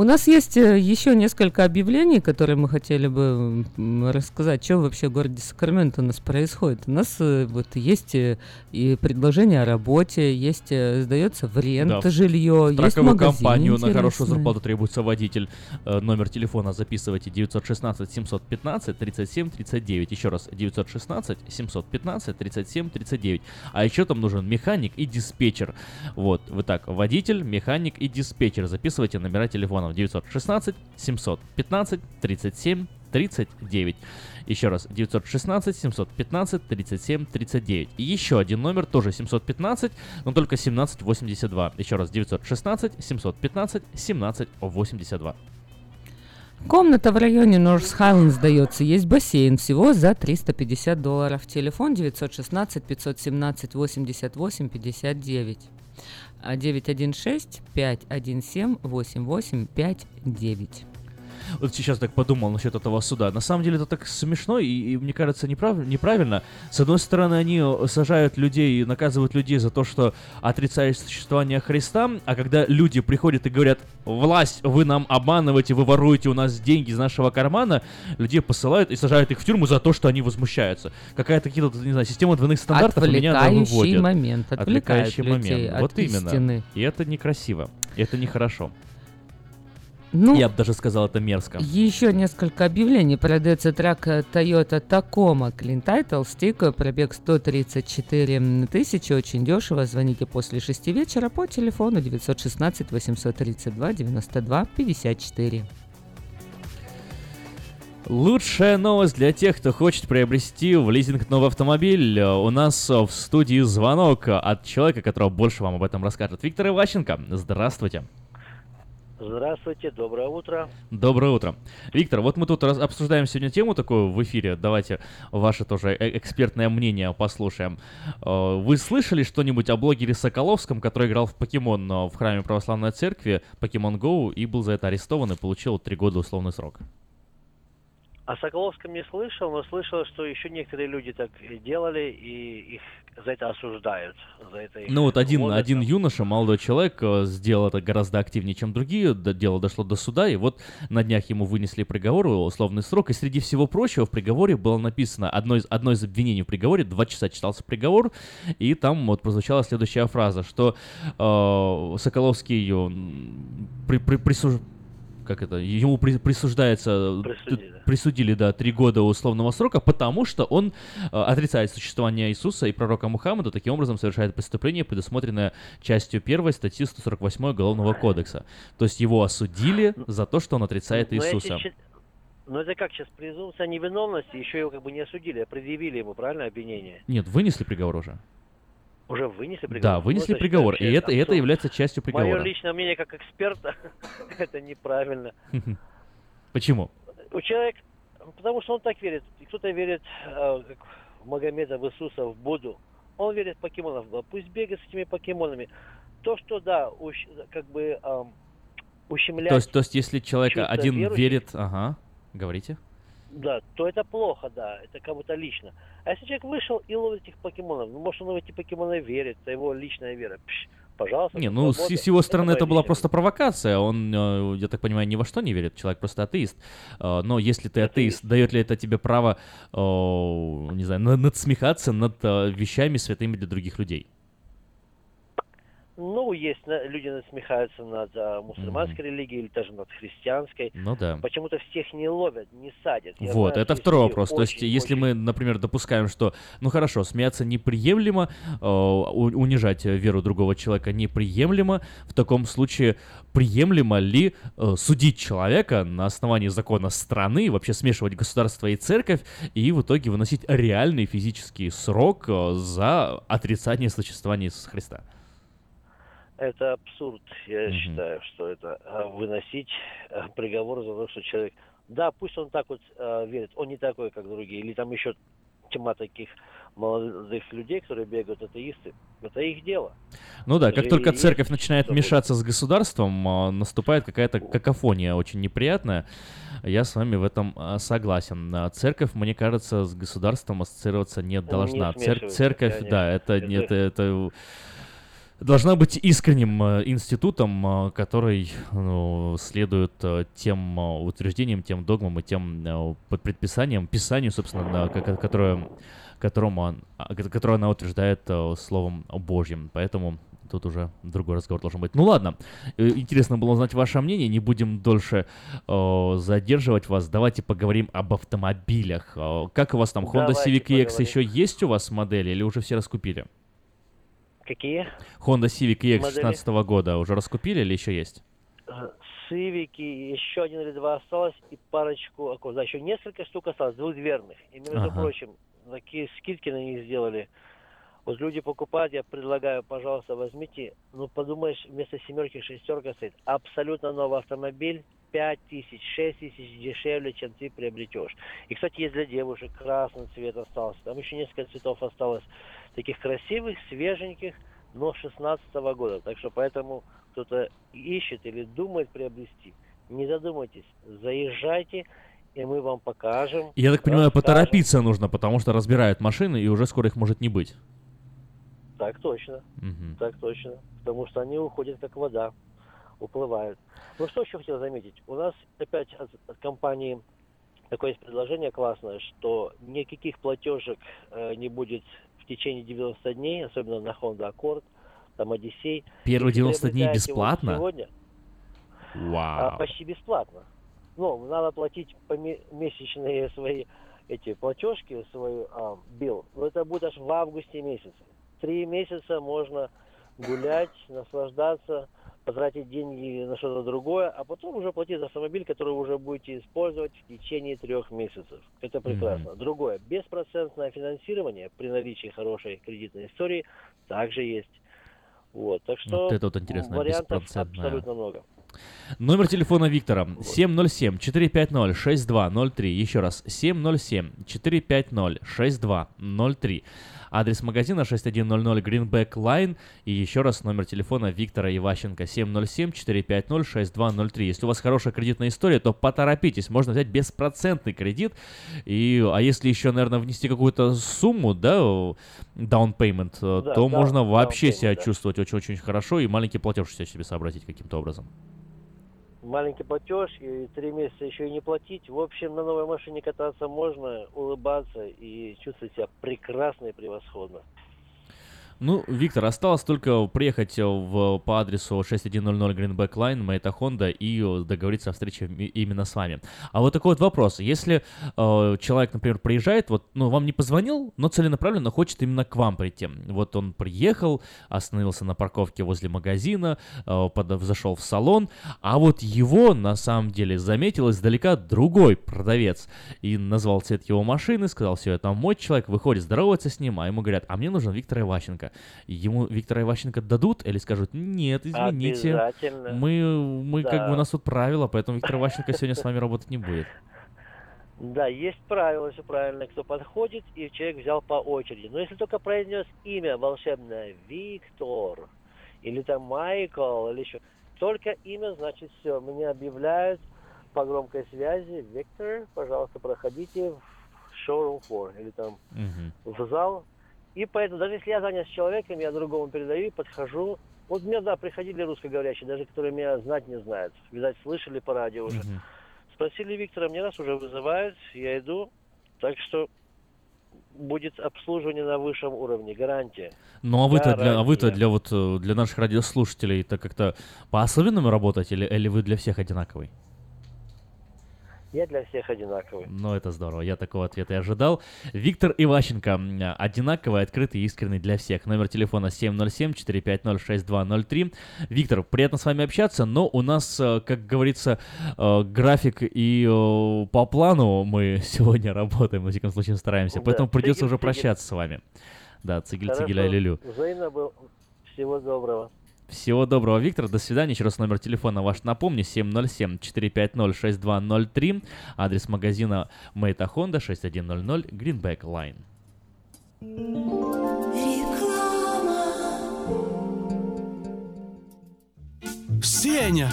У нас есть э, еще несколько объявлений, которые мы хотели бы рассказать, что вообще в городе Сакраменто у нас происходит. У нас э, вот есть э, и предложение о работе, есть сдается в рент Да, в жилье, есть Страховую магазин компанию на хорошую интересный. зарплату требуется водитель. Номер телефона записывайте 916 715 37 39. Еще раз 916 715 37 39. А еще там нужен механик и диспетчер. Вот, вы так, водитель, механик и диспетчер. Записывайте номера телефонов 916 715 37 39. Еще раз, 916 715 37 39. И еще один номер, тоже 715, но только 1782. Еще раз, 916 715 1782. Комната в районе Норс Хайленд сдается. Есть бассейн. Всего за 350 долларов. Телефон 916 517 88 59. 916 517 8859. Вот сейчас так подумал насчет этого суда. На самом деле это так смешно и, и мне кажется, неправ, неправильно. С одной стороны, они сажают людей, наказывают людей за то, что отрицают существование Христа, а когда люди приходят и говорят, власть, вы нам обманываете, вы воруете у нас деньги из нашего кармана, людей посылают и сажают их в тюрьму за то, что они возмущаются. Какая-то, какие-то, не знаю, система двойных стандартов меня выводит. момент, отвлекающий момент. Вот именно. Истины. И это некрасиво. И это нехорошо. Ну, Я бы даже сказал, это мерзко. Еще несколько объявлений. Продается трак Toyota Tacoma Clean Title, стик, пробег 134 тысячи, очень дешево. Звоните после 6 вечера по телефону 916 832 92 54. Лучшая новость для тех, кто хочет приобрести в лизинг новый автомобиль. У нас в студии звонок от человека, который больше вам об этом расскажет. Виктор Иващенко, здравствуйте. Здравствуйте, доброе утро. Доброе утро. Виктор, вот мы тут раз обсуждаем сегодня тему такую в эфире. Давайте ваше тоже э, экспертное мнение послушаем. Э, вы слышали что-нибудь о блогере Соколовском, который играл в покемон э, в храме православной церкви, покемон Go, и был за это арестован и получил три года условный срок? О Соколовском не слышал, но слышал, что еще некоторые люди так делали, и их за это осуждают. За это ну вот один, ловят. один юноша, молодой человек, э, сделал это гораздо активнее, чем другие. Дело дошло до суда, и вот на днях ему вынесли приговор, условный срок. И среди всего прочего в приговоре было написано, одно из, одно из обвинений в приговоре, два часа читался приговор, и там вот прозвучала следующая фраза, что э, Соколовский при, при, присуж как это, ему при, присуждается, Присудили. присудили, да, три года условного срока, потому что он э, отрицает существование Иисуса и пророка Мухаммада, таким образом совершает преступление, предусмотренное частью первой статьи 148 Уголовного кодекса. То есть его осудили за то, что он отрицает Но Иисуса. Но это как сейчас, презумпция невиновности, еще его как бы не осудили, а предъявили ему, правильно, обвинение? Нет, вынесли приговор уже. Уже вынесли приговор? Да, вынесли ну, приговор, и это, и это является частью приговора. Мое личное мнение как эксперта, это неправильно. Почему? У человека, потому что он так верит. Кто-то верит э, как в Магомеда, в Иисуса, в Будду. Он верит в покемонов. Пусть бегает с этими покемонами. То, что, да, ущ, как бы э, ущемляет... То есть, то есть если человек один верующих, верит... Ага, говорите. Да, то это плохо, да, это кому-то лично. А если человек вышел и ловит этих покемонов, ну, может, он в эти покемоны верит, это его личная вера. Пш, пожалуйста. Не, ну, с, с его стороны это, это была просто провокация. Он, э, я так понимаю, ни во что не верит. Человек просто атеист. Э, но если ты атеист, дает ли это тебе право, э, не знаю, надсмехаться над вещами святыми для других людей? Ну, есть люди насмехаются над а, мусульманской mm-hmm. религией или даже над христианской. Ну да. Почему-то всех не ловят, не садят. Я вот, знаю, это второй вопрос. Очень, То есть, если очень... мы, например, допускаем, что, ну хорошо, смеяться неприемлемо, э, унижать веру другого человека неприемлемо, в таком случае приемлемо ли э, судить человека на основании закона страны, вообще смешивать государство и церковь, и в итоге выносить реальный физический срок э, за отрицание существования Иисуса Христа? Это абсурд. Я mm-hmm. считаю, что это а, выносить а, приговор за то, что человек... Да, пусть он так вот э, верит, он не такой, как другие. Или там еще тьма таких молодых людей, которые бегают атеисты. Это их дело. Ну да, как только церковь начинает свобода. мешаться с государством, наступает какая-то какофония очень неприятная. Я с вами в этом согласен. Церковь, мне кажется, с государством ассоциироваться не должна. Не Цер- церковь, да, это, это, это, это должна быть искренним э, институтом, э, который ну, следует э, тем утверждениям, тем догмам и тем предписаниям, писанию, собственно, которое, которому, а, которое она утверждает словом Божьим. Поэтому тут уже другой разговор должен быть. Ну ладно, интересно было узнать ваше мнение, не будем дольше э, задерживать вас. Давайте поговорим об автомобилях. Как у вас там, Honda Давайте Civic EX еще есть у вас модели или уже все раскупили? Какие? Honda Civic EX 16 года уже раскупили или еще есть? Civic, еще один или два осталось, и парочку, да, еще несколько штук осталось, двухдверных. И, между ага. прочим, такие скидки на них сделали. Вот люди покупают, я предлагаю, пожалуйста, возьмите. Ну, подумаешь, вместо семерки шестерка стоит. Абсолютно новый автомобиль. 5 тысяч, 6 тысяч дешевле, чем ты приобретешь. И, кстати, есть для девушек красный цвет остался. Там еще несколько цветов осталось. Таких красивых, свеженьких, но 16 года. Так что поэтому кто-то ищет или думает приобрести. Не задумайтесь, заезжайте, и мы вам покажем. Я так понимаю, расскажем. поторопиться нужно, потому что разбирают машины, и уже скоро их может не быть. Так точно, Мгм. так точно. Потому что они уходят как вода, уплывают. Ну что еще хотел заметить? У нас опять от, от компании такое есть предложение классное, что никаких платежек э, не будет в течение 90 дней, особенно на Honda Accord, там Odyssey. Первые Если 90 дней бесплатно? Сегодня, а, Вау. почти бесплатно. Ну, надо платить месячные свои эти платежки, свой а. Но это будет аж в августе месяце. Три месяца можно гулять, наслаждаться, потратить деньги на что-то другое, а потом уже платить за автомобиль, который вы уже будете использовать в течение трех месяцев. Это прекрасно. Другое. Беспроцентное финансирование при наличии хорошей кредитной истории также есть. Вот, так что Вот это вот интересно, вариантов абсолютно много. Номер телефона Виктора 707-450-6203. Еще раз, 707-450-6203. Адрес магазина 6100 Greenback Line. И еще раз номер телефона Виктора Иващенко 707-450-6203. Если у вас хорошая кредитная история, то поторопитесь. Можно взять беспроцентный кредит. И, а если еще, наверное, внести какую-то сумму, да, down payment, э, Да, то да, можно вообще payment, себя да. чувствовать очень-очень хорошо и маленький платеж себе сообразить каким-то образом. Маленький платеж и три месяца еще и не платить. В общем, на новой машине кататься можно, улыбаться и чувствовать себя прекрасно и превосходно. Ну, Виктор, осталось только приехать э, в, по адресу 6100 Greenback Line, Мэйта Honda, и э, договориться о встрече именно с вами. А вот такой вот вопрос. Если э, человек, например, приезжает, вот, ну, вам не позвонил, но целенаправленно хочет именно к вам прийти. Вот он приехал, остановился на парковке возле магазина, э, под- зашел в салон, а вот его, на самом деле, заметил издалека другой продавец и назвал цвет его машины, сказал, все, это мой человек, выходит, здоровается с ним, а ему говорят, а мне нужен Виктор Иващенко. Ему Виктора Иващенко дадут или скажут, нет, извините, мы, мы как Да. бы у нас тут правила, поэтому Виктор Иващенко сегодня с вами работать не будет. Да, есть правило, все правильно, кто подходит, и человек взял по очереди. Но если только произнес имя волшебное Виктор, или там Майкл, или еще, только имя, значит все, меня объявляют по громкой связи, Виктор, пожалуйста, проходите в шоурум 4, или там Мгм. в зал. И поэтому, даже если я занят с человеком, я другому передаю, подхожу. Вот мне, да, приходили русскоговорящие, даже которые меня знать не знают. Видать, слышали по радио уже. Мгм. Спросили Виктора, мне раз уже вызывают, я иду. Так что будет обслуживание на высшем уровне, гарантия. Ну а вы-то для, а вы-то для вот э, для наших радиослушателей это как-то по-особенному работать или, или вы для всех одинаковый? Я для всех одинаковый. Ну, это здорово, я такого ответа и ожидал. Виктор Иващенко, одинаковый, открытый и искренний для всех. Номер телефона 707-450-6203. Виктор, приятно с вами общаться, но у нас, э, как говорится, э, график и э, по плану мы сегодня работаем, во всяком случае стараемся, Да, поэтому придется цигель, уже цигель. прощаться с вами. Да, цигель, Хорошо, цигеля, люлю. Взаимно был. Всего доброго. Всего доброго, Виктор. До свидания. Еще раз номер телефона ваш напомню. 707-450-6203. Адрес магазина Мэйта Honda 6100 Greenback Line. Сеня,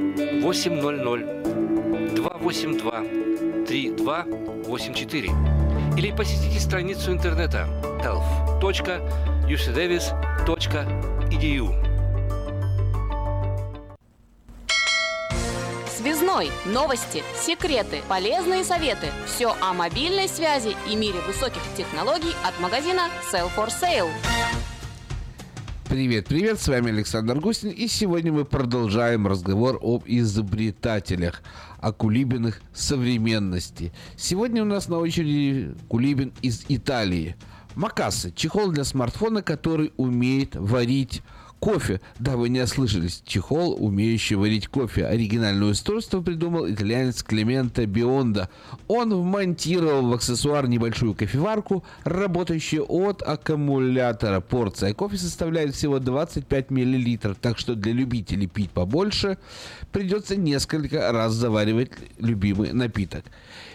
800 282 3284 или посетите страницу интернета health.ucdavis.edu. Связной. Новости, секреты, полезные советы. Все о мобильной связи и мире высоких технологий от магазина Sell for Sale. Привет, привет, с вами Александр Густин, и сегодня мы продолжаем разговор об изобретателях, о кулибинах современности. Сегодня у нас на очереди кулибин из Италии. Макасы, чехол для смартфона, который умеет варить кофе. Да, вы не ослышались. Чехол, умеющий варить кофе. Оригинальное устройство придумал итальянец Клементо Бионда. Он вмонтировал в аксессуар небольшую кофеварку, работающую от аккумулятора. Порция кофе составляет всего 25 мл, так что для любителей пить побольше придется несколько раз заваривать любимый напиток.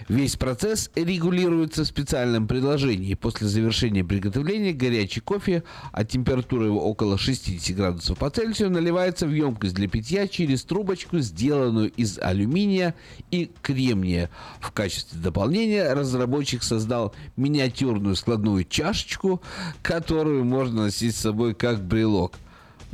Весь процесс регулируется в специальном приложении. После завершения приготовления горячий кофе, а температура его около 60 градусов по Цельсию, наливается в емкость для питья через трубочку, сделанную из алюминия и кремния. В качестве дополнения разработчик создал миниатюрную складную чашечку, которую можно носить с собой как брелок.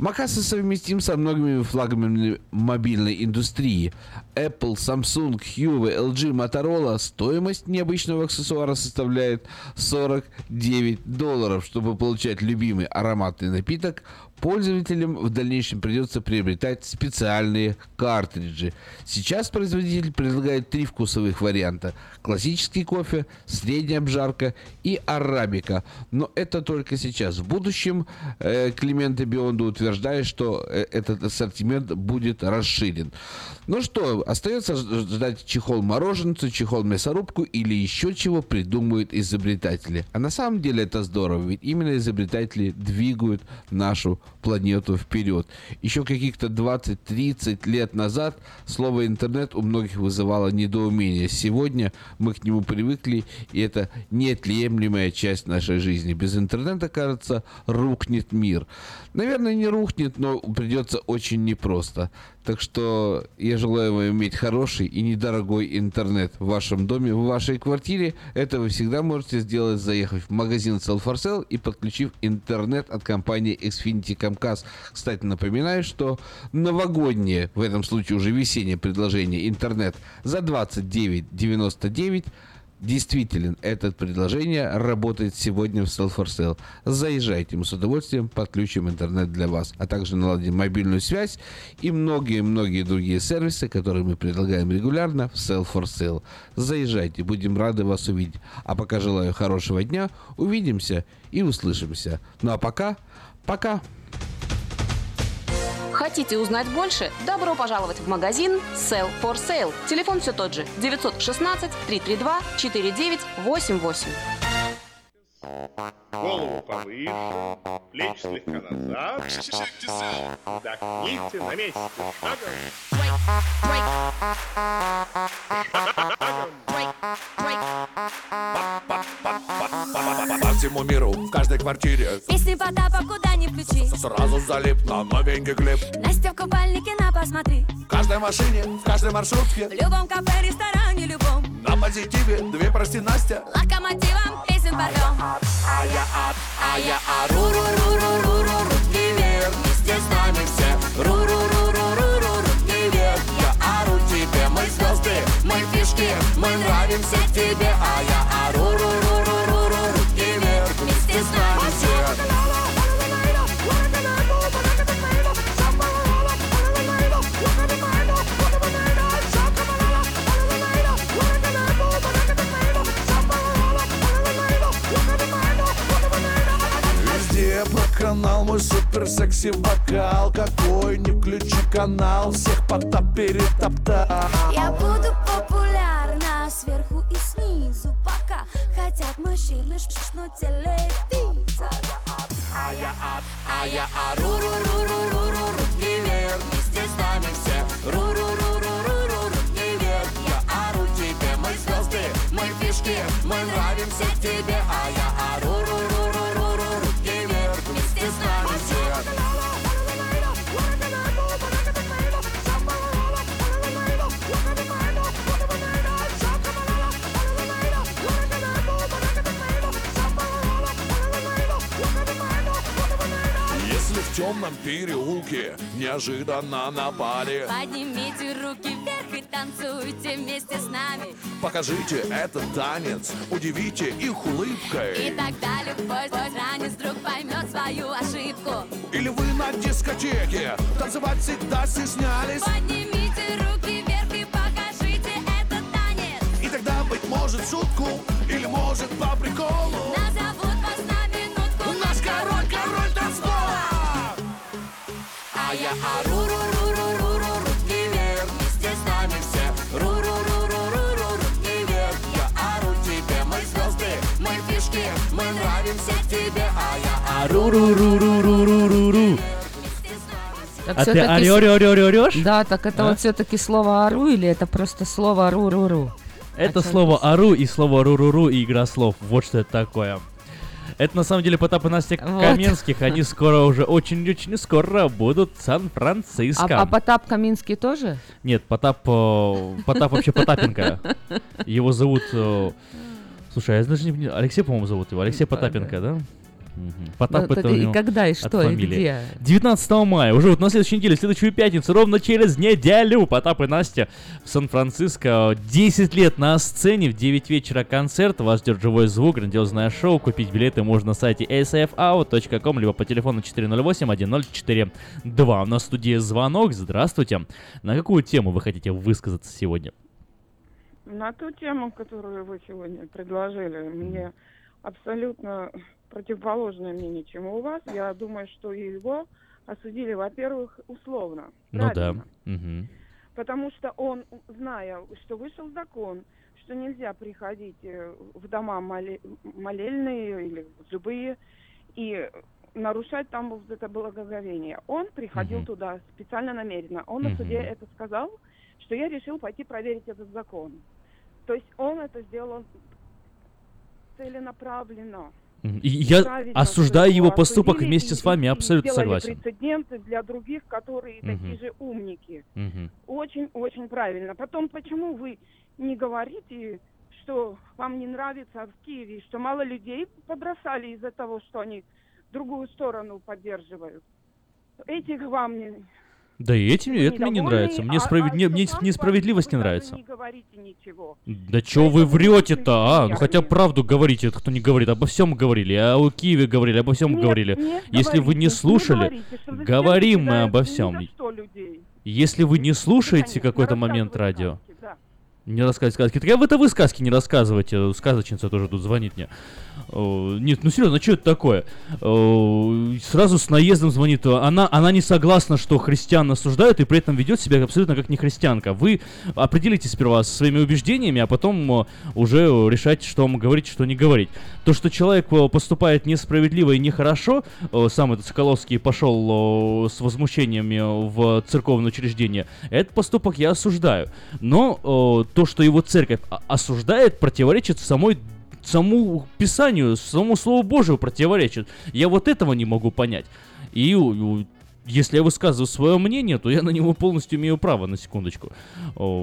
Макаса совместим со многими флагманами мобильной индустрии. Apple, Samsung, Huawei, LG, Motorola. Стоимость необычного аксессуара составляет 49 долларов. Чтобы получать любимый ароматный напиток, Пользователям в дальнейшем придется приобретать специальные картриджи. Сейчас производитель предлагает три вкусовых варианта. Классический кофе, средняя обжарка и арабика. Но это только сейчас. В будущем э, Клименты Бионда утверждает, что э, этот ассортимент будет расширен. Ну что, остается ждать чехол мороженцу, чехол мясорубку или еще чего придумают изобретатели. А на самом деле это здорово, ведь именно изобретатели двигают нашу планету вперед. Еще каких-то 20-30 лет назад слово интернет у многих вызывало недоумение. Сегодня мы к нему привыкли, и это неотъемлемая часть нашей жизни. Без интернета, кажется, рухнет мир. Наверное, не рухнет, но придется очень непросто. Так что я желаю вам иметь хороший и недорогой интернет в вашем доме, в вашей квартире. Это вы всегда можете сделать, заехав в магазин Sell for Sale и подключив интернет от компании Xfinity Comcast. Кстати, напоминаю, что новогоднее, в этом случае уже весеннее предложение интернет за 29,99 Действителен, это предложение работает сегодня в Sell for Sale. Заезжайте, мы с удовольствием подключим интернет для вас, а также наладим мобильную связь и многие-многие другие сервисы, которые мы предлагаем регулярно в Sell for Sale. Заезжайте, будем рады вас увидеть. А пока желаю хорошего дня, увидимся и услышимся. Ну а пока, пока. Хотите узнать больше? Добро пожаловать в магазин Sell for Sale. Телефон все тот же 916 332 4988. Голову повыше, плечи слегка назад. Вдохните на месте. По всему миру, в каждой квартире. Песни Потапа куда ни включи. Сразу залип на новенький клип. Настя в купальнике на посмотри. В каждой машине, в каждой маршрутке. В любом кафе, ресторане, любом. На позитиве, две прости Настя. Локомотивом порвем А я от, а я ору, ру, ру, ру, ру, ру, руки вверх Вместе с нами все. Ру, ру, ру, ру, ру, ру, руки вверх Я ору тебе, мы звезды, мы фишки Мы нравимся тебе, а я ору, ру, ру, ру, ру, Проканал мой супер секси вокал. Какой не включи канал, всех Потап перетоптал. Я буду популярна сверху и снизу Пока хотят мужчины, но телевизор. А я от, а я ору, ру, ру, ру, ру, ру, руки вверх Вместе с нами все. Ру, ру, ру, ру, ру, ру, вверх Я ору тебе, мы звезды, мы фишки Мы нравимся тебе, а я в темном переулке неожиданно напали Поднимите руки вверх и танцуйте вместе с нами. Покажите этот танец, удивите их улыбкой. И тогда любой ранец вдруг поймет свою ошибку. Или вы на дискотеке танцевать всегда стеснялись? Поднимите руки вверх и покажите этот танец. И тогда, быть может, шутку Или может по приколу Мы нравимся тебе, а я ору, ру, ру, ру, ру, ру, ру, ру Так А ты всё-таки с- орёшь? Да, так это А? вот все-таки слово ору или это просто слово ру-ру-ру? Это чём слово «ару» и слово «ру-ру-ру» и игра слов. Вот что это такое. Это на самом деле Потап и Настя Вот. Каменских. Они скоро уже, очень-очень скоро будут в А, Сан-Франциско. а Потап Каминский тоже? Нет, Потап, э, Потап вообще Потапенко. Его зовут... Слушай, а я даже не Алексей, по-моему, зовут его. Алексей Потапенко, да? Потап Ну, это у него когда, и что, и где? 19 мая, уже вот на следующей неделе, в следующую пятницу, ровно через неделю, Потап и Настя в Сан-Франциско. 10 лет на сцене, в 9 вечера концерт, вас ждет живой звук, грандиозное шоу. Купить билеты можно на сайте sfout.com, либо по телефону 408-1042. У нас в студии звонок, здравствуйте. На какую тему вы хотите высказаться сегодня? На ту тему, которую вы сегодня предложили, мне абсолютно противоположное мнение, чем у вас. Я думаю, что его осудили, во-первых, условно. Ну да. правильно. Мгм. Потому что он, зная, что вышел закон, что нельзя приходить э, в дома моле- молельные или любые и нарушать там вот это благоговение. Он приходил Мгм. туда специально намеренно. Он на суде это сказал, что я решил пойти проверить этот закон. То есть он это сделал целенаправленно. И я Правильно, осуждаю его поступок вместе и- с вами, абсолютно согласен. прецеденты для других, которые Мгм. такие же умники. Очень-очень правильно. Потом, почему вы не говорите, что вам не нравится в Киеве, что мало людей побросали из-за того, что они другую сторону поддерживают? Этих вам не... Да и этим, это мне не нравится. Мне, а- справед- а мне, несправедливость не нравится. не говорите ничего. Да чё вы врете-то, а? Ну хотя правду говорите, кто не говорит. Обо всем говорили. А о Киеве говорили, обо всем говорили. Если вы не слушали, говорим мы обо всем. Если вы не слушаете какой-то момент радио, не рассказывайте сказки. Так а вы это вы сказки не рассказывайте. Сказочница тоже тут звонит мне. О, Нет, ну серьезно, что это такое? О, Сразу с наездом звонит. Она, она не согласна, что христиан осуждают, и при этом ведет себя абсолютно как не христианка. Вы определитесь сперва со своими убеждениями, а потом уже о, решайте, что вам говорить, что не говорить. То, что человек о, поступает несправедливо и нехорошо, о, сам этот Соколовский пошел о, с возмущениями в церковное учреждение, этот поступок я осуждаю. Но то, что его церковь осуждает, противоречит самой самому Писанию, самому Слову Божию противоречит. Я вот этого не могу понять. И если я высказываю свое мнение, то я на него полностью имею право, на секундочку.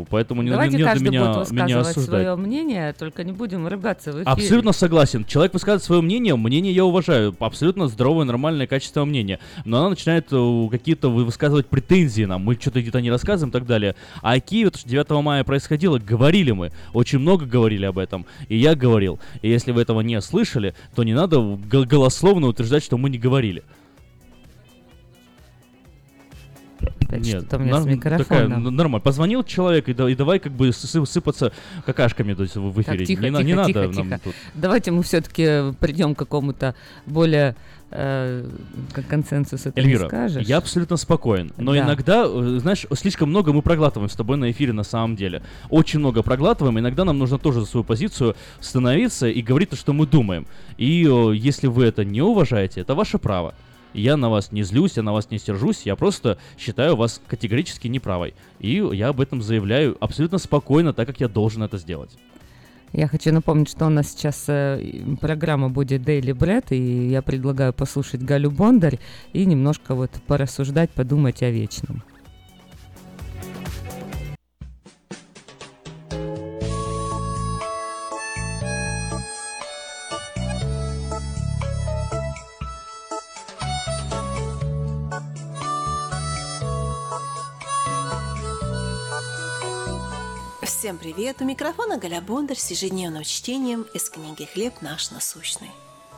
Поэтому не, Давайте не надо каждый меня, будет меня высказывать осуждать. свое мнение, только не будем ругаться в эфире. Абсолютно согласен. Человек высказывает свое мнение, мнение я уважаю. Абсолютно здоровое, нормальное, качественное мнение. Но она начинает э, какие-то вы- высказывать претензии нам. Мы что-то где-то не рассказываем и так далее. А о Киеве, то, что 9 мая происходило, говорили мы. Очень много говорили об этом. И я говорил. И если вы этого не слышали, то не надо голословно утверждать, что мы не говорили. Опять что-то у меня с нар- микрофоном. такая, н- нормально. Позвонил человек, и, да- и давай как бы сы- сыпаться какашками то есть, в в Так, эфире. тихо, не, тихо, не надо тихо, нам тихо. тут. Давайте мы все-таки придем к какому-то более э, к консенсусу. Ты не Эльвира, скажешь? я абсолютно спокоен. Но Да. иногда, э, знаешь, слишком много мы проглатываем с тобой на эфире на самом деле. Очень много проглатываем. Иногда нам нужно тоже за свою позицию становиться и говорить то, что мы думаем. И э, если вы это не уважаете, это ваше право. Я на вас не злюсь, я на вас не сержусь, я просто считаю вас категорически неправой. И я об этом заявляю абсолютно спокойно, так как я должен это сделать. Я хочу напомнить, что у нас сейчас э, программа будет Daily Bread, и я предлагаю послушать Галю Бондарь и немножко вот порассуждать, подумать о вечном. Всем привет! У микрофона Галя Бондарь с ежедневным чтением из книги «Хлеб наш насущный».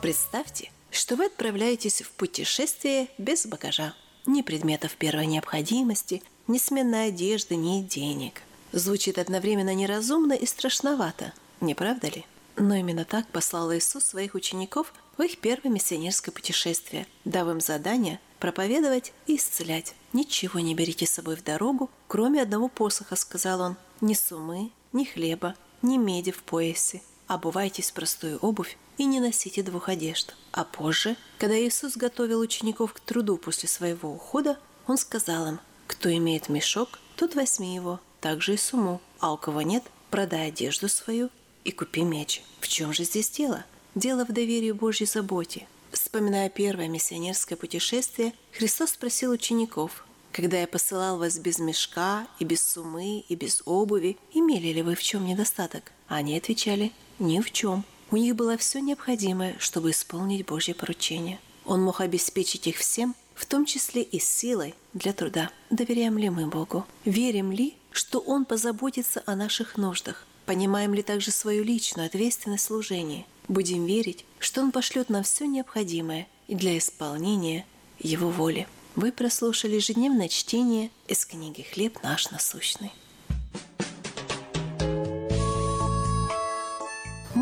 Представьте, что вы отправляетесь в путешествие без багажа. Ни предметов первой необходимости, ни сменной одежды, ни денег. Звучит одновременно неразумно и страшновато, не правда ли? Но именно так послал Иисус своих учеников в их первое миссионерское путешествие, дав им задание проповедовать и исцелять. «Ничего не берите с собой в дорогу, кроме одного посоха», — сказал он. «Ни сумы, ни хлеба, ни меди в поясе. Обувайтесь в простую обувь и не носите двух одежд». А позже, когда Иисус готовил учеников к труду после своего ухода, Он сказал им, «Кто имеет мешок, тот возьми его, также и суму, а у кого нет, продай одежду свою и купи меч». В чем же здесь дело? Дело в доверии Божьей заботе. Вспоминая первое миссионерское путешествие, Христос спросил учеников, «Когда я посылал вас без мешка и без сумы и без обуви, имели ли вы в чем недостаток?» Они отвечали, «Ни в чем». У них было все необходимое, чтобы исполнить Божье поручение. Он мог обеспечить их всем, в том числе и силой для труда. Доверяем ли мы Богу? Верим ли, что Он позаботится о наших нуждах? Понимаем ли также свою личную ответственность в служении? Будем верить, что Он пошлет нам все необходимое для исполнения Его воли. Вы прослушали ежедневное чтение из книги «Хлеб наш насущный».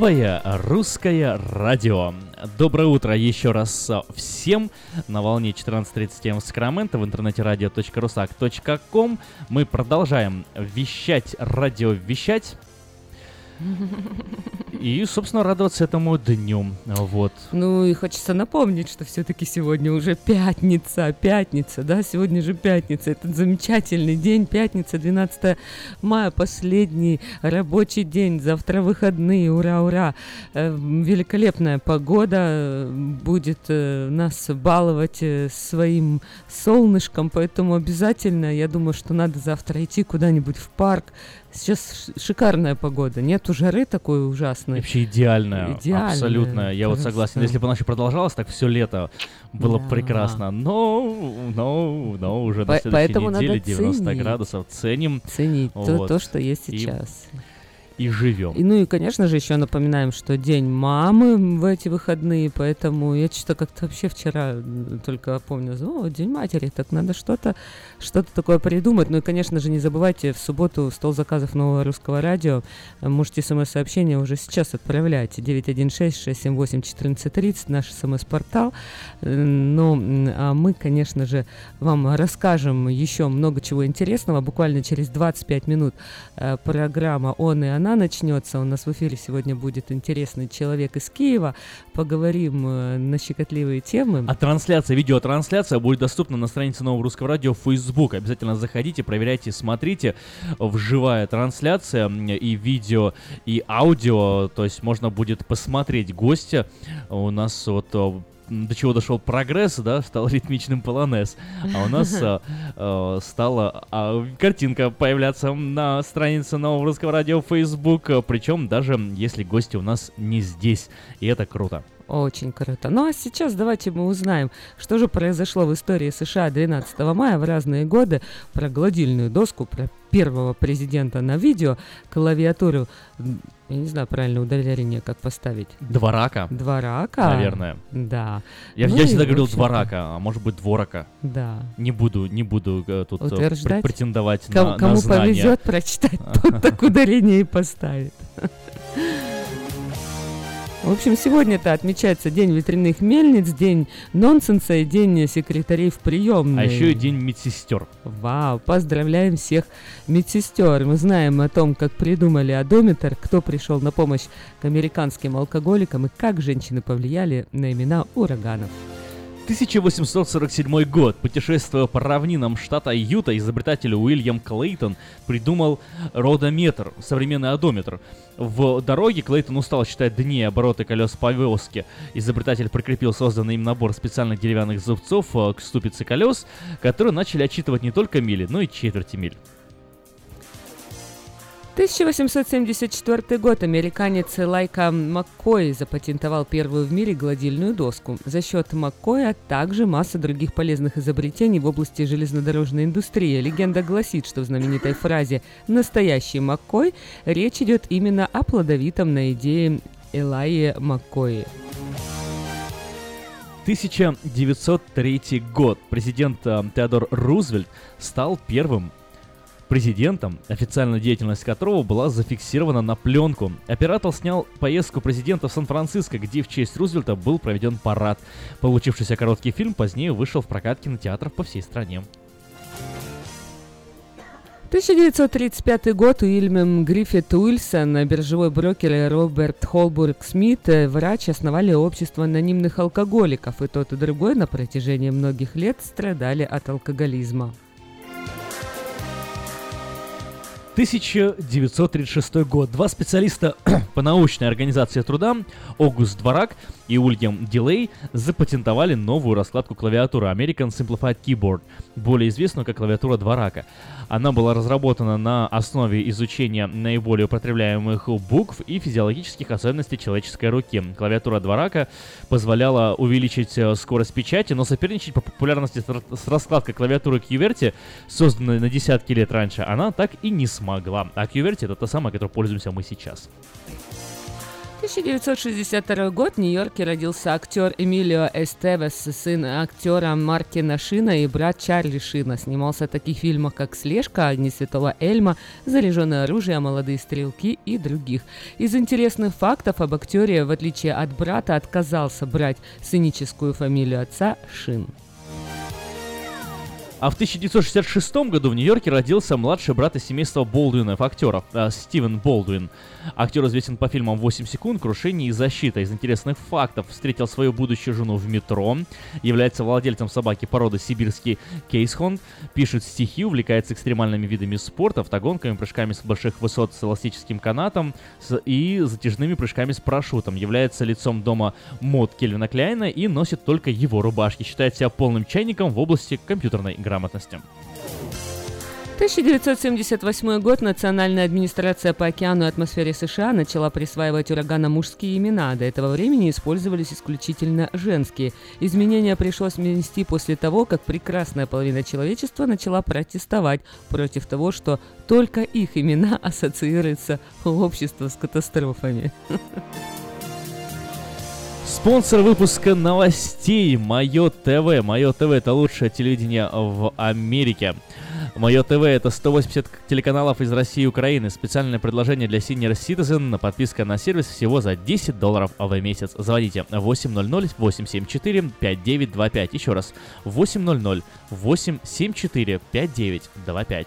Новое русское радио. Доброе утро еще раз всем на волне 14.37 в Сакраменто в интернете radio.rusak.com. Мы продолжаем вещать, радиовещать. И, собственно, радоваться этому дню. Вот. Ну и хочется напомнить, что все-таки сегодня уже пятница, пятница, да, сегодня же пятница, этот замечательный день, пятница, 12 мая, последний рабочий день, завтра выходные, ура, ура, Э, великолепная погода э, будет э, нас баловать своим солнышком, поэтому обязательно, я думаю, что надо завтра идти куда-нибудь в парк, Сейчас шикарная погода, нету жары такой ужасной. Вообще идеальная, Идеальная, абсолютно. Я вот согласен. Если бы она еще продолжалась, так все лето было Да. прекрасно. Но, но, но уже По- на следующей неделе 90 ценить. градусов. Ценим. Ценить то, Вот. то, что есть сейчас. И живем. И, ну и, конечно же, еще напоминаем, что день мамы в эти выходные, поэтому я что-то как-то вообще вчера только помню, о, день матери, так надо что-то что-то такое придумать. Ну и, конечно же, не забывайте, в субботу стол заказов нового русского радио. Можете смс-сообщения уже сейчас отправлять. 916-678-1430, наш смс-портал. Ну, а мы, конечно же, вам расскажем еще много чего интересного. Буквально через 25 минут э, программа «Он и она» начнется. У нас в эфире сегодня будет интересный человек из Киева. Поговорим э, на щекотливые темы. А трансляция, видеотрансляция будет доступна на странице Нового Русского Радио в Facebook. Обязательно заходите, проверяйте, смотрите. Вживая трансляция и видео, и аудио. То есть можно будет посмотреть гостя. У нас вот э, до чего дошел прогресс, да, стал ритмичным полонез. А у нас э, э, стала а, картинка появляться на странице Нового Русского Радио в Facebook. Причем даже если гости у нас не здесь. И это круто. Очень круто. Ну а сейчас давайте мы узнаем, что же произошло в истории США 12 мая в разные годы, про гладильную доску, про первого президента на видео, клавиатуру, я не знаю правильно ударение как поставить. Два рака. Два рака? Наверное. Да. Я, Ну я всегда говорил общем-то, два рака, а может быть дворака. Да. Не буду, не буду э, тут э, пр- претендовать Кому, на, кому на знания. повезет прочитать, тот так ударение и поставит. В общем, сегодня-то отмечается День ветряных мельниц, День нонсенса и День секретарей в приемной. А еще и день медсестер. Вау, поздравляем всех медсестер. Мы знаем о том, как придумали одометр, кто пришел на помощь к американским алкоголикам и как женщины повлияли на имена ураганов. 1847 год. Путешествуя по равнинам штата Юта, изобретатель Уильям Клейтон придумал родометр, современный одометр. В дороге Клейтон устал считать дни и обороты колес повозки. Изобретатель прикрепил созданный им набор специальных деревянных зубцов э, к ступице колес, которые начали отчитывать не только мили, но и четверти миль. 1874 год. Американец Лайка Маккой запатентовал первую в мире гладильную доску. За счет Маккоя также масса других полезных изобретений в области железнодорожной индустрии. Легенда гласит, что в знаменитой фразе «настоящий Маккой» речь идет именно о плодовитом на идее Элайи Маккои. 1903 год. Президент э, Теодор Рузвельт стал первым президентом, официальная деятельность которого была зафиксирована на пленку. Оператор снял поездку президента в Сан-Франциско, где в честь Рузвельта был проведен парад. Получившийся короткий фильм позднее вышел в прокат кинотеатров по всей стране. 1935 год. Уильям Гриффит Уильсон, биржевой брокер Роберт Холбург Смит, э, врач, основали общество анонимных алкоголиков. И тот, и другой на протяжении многих лет страдали от алкоголизма. 1936 год. Два специалиста по научной организации труда, Огуст Дворак и Ульям Дилей, запатентовали новую раскладку клавиатуры American Simplified Keyboard, более известную как клавиатура Дворака. Она была разработана на основе изучения наиболее употребляемых букв и физиологических особенностей человеческой руки. Клавиатура Дворака позволяла увеличить э, скорость печати, но соперничать по популярности с раскладкой клавиатуры QWERTY, созданной на десятки лет раньше, она так и не смогла. А QWERTY это та самая, которой пользуемся мы сейчас. 1962 год в Нью-Йорке родился актер Эмилио Эстевес, сын актера Мартина Шина и брат Чарли Шина. Снимался в таких фильмах, как «Слежка», «Огни Святого Эльма», «Заряженное оружие», «Молодые стрелки» и других. Из интересных фактов об актере, в отличие от брата, отказался брать сценическую фамилию отца Шин. А в 1966 году в Нью-Йорке родился младший брат из семейства Болдуинов, актеров, э, Стивен Болдуин. Актер известен по фильмам «8 секунд», «Крушение» и «Защита». Из интересных фактов встретил свою будущую жену в метро, является владельцем собаки породы сибирский кейсхонд, пишет стихи, увлекается экстремальными видами спорта, автогонками, прыжками с больших высот с эластическим канатом и затяжными прыжками с парашютом, является лицом дома мод Кельвина Кляйна и носит только его рубашки, считает себя полным чайником в области компьютерной грамотности. 1978 год Национальная администрация по океану и атмосфере США начала присваивать ураганам мужские имена. До этого времени использовались исключительно женские. Изменения пришлось внести после того, как прекрасная половина человечества начала протестовать против того, что только их имена ассоциируются у общества с катастрофами. Спонсор выпуска новостей Мое ТВ. Мое ТВ это лучшее телевидение в Америке. Мое ТВ это 180 телеканалов из России и Украины. Специальное предложение для Senior Citizen. Подписка на сервис всего за 10 долларов в месяц. Звоните 800-874-5925. Еще раз 800-874-5925.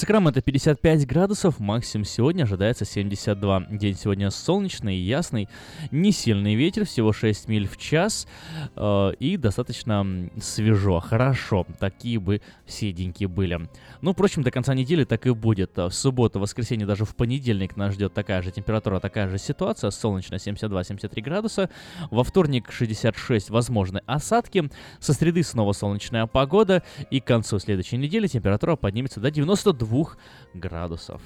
Сакраменто 55 градусов, максимум сегодня ожидается 72. День сегодня солнечный, ясный, не сильный ветер, всего 6 миль в час э, и достаточно свежо, хорошо, такие бы все деньки были. Ну, впрочем, до конца недели так и будет. В субботу, воскресенье, даже в понедельник нас ждет такая же температура, такая же ситуация, солнечно 72-73 градуса, во вторник 66 возможны осадки, со среды снова солнечная погода и к концу следующей недели температура поднимется до 92 градусов.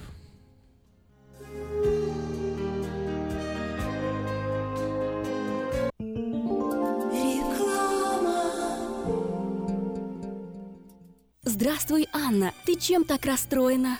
Здравствуй, Анна. Ты чем так расстроена?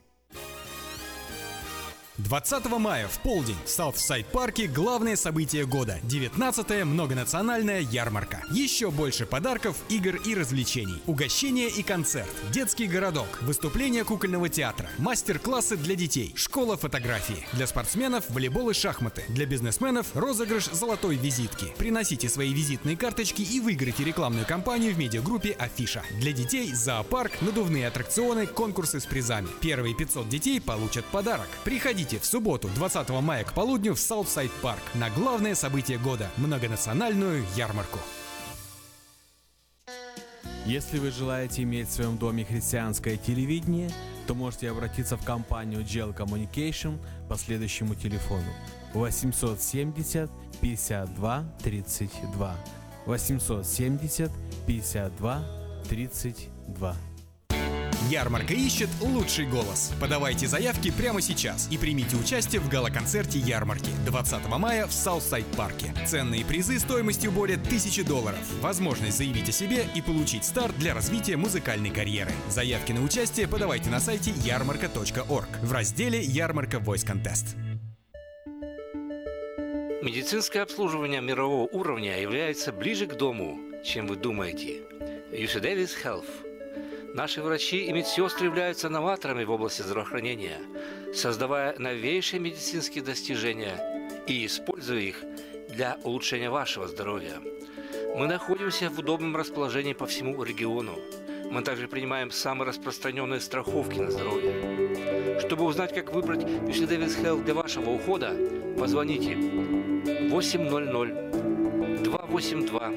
20 мая в полдень в Саутсайд парке главное событие года – 19-я многонациональная ярмарка. Еще больше подарков, игр и развлечений. Угощение и концерт, детский городок, выступление кукольного театра, мастер-классы для детей, школа фотографии. Для спортсменов – волейбол и шахматы. Для бизнесменов – розыгрыш золотой визитки. Приносите свои визитные карточки и выиграйте рекламную кампанию в медиагруппе Афиша. Для детей – зоопарк, надувные аттракционы, конкурсы с призами. Первые 500 детей получат подарок. Приходите в субботу 20 мая к полудню в Саутсайд Парк на главное событие года – многонациональную ярмарку. Если вы желаете иметь в своем доме христианское телевидение, то можете обратиться в компанию Gel Communication по следующему телефону 870 52 32 870 52 32. Ярмарка ищет лучший голос. Подавайте заявки прямо сейчас и примите участие в гала-концерте ярмарки 20 мая в Саутсайд парке. Ценные призы стоимостью более 1000 долларов. Возможность заявить о себе и получить старт для развития музыкальной карьеры. Заявки на участие подавайте на сайте ярмарка.org в разделе «Ярмарка Voice Contest». Медицинское обслуживание мирового уровня является ближе к дому, чем вы думаете. UC Davis Health. Наши врачи и медсестры являются новаторами в области здравоохранения, создавая новейшие медицинские достижения и используя их для улучшения вашего здоровья. Мы находимся в удобном расположении по всему региону. Мы также принимаем самые распространенные страховки на здоровье. Чтобы узнать, как выбрать UC Davis Health для вашего ухода, позвоните 800 282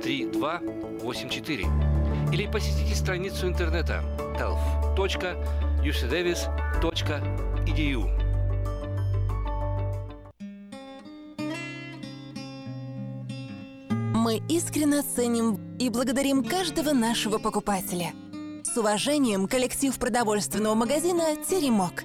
3284 или посетите страницу интернета health.ucdavis.edu. Мы искренне ценим и благодарим каждого нашего покупателя. С уважением, коллектив продовольственного магазина «Теремок».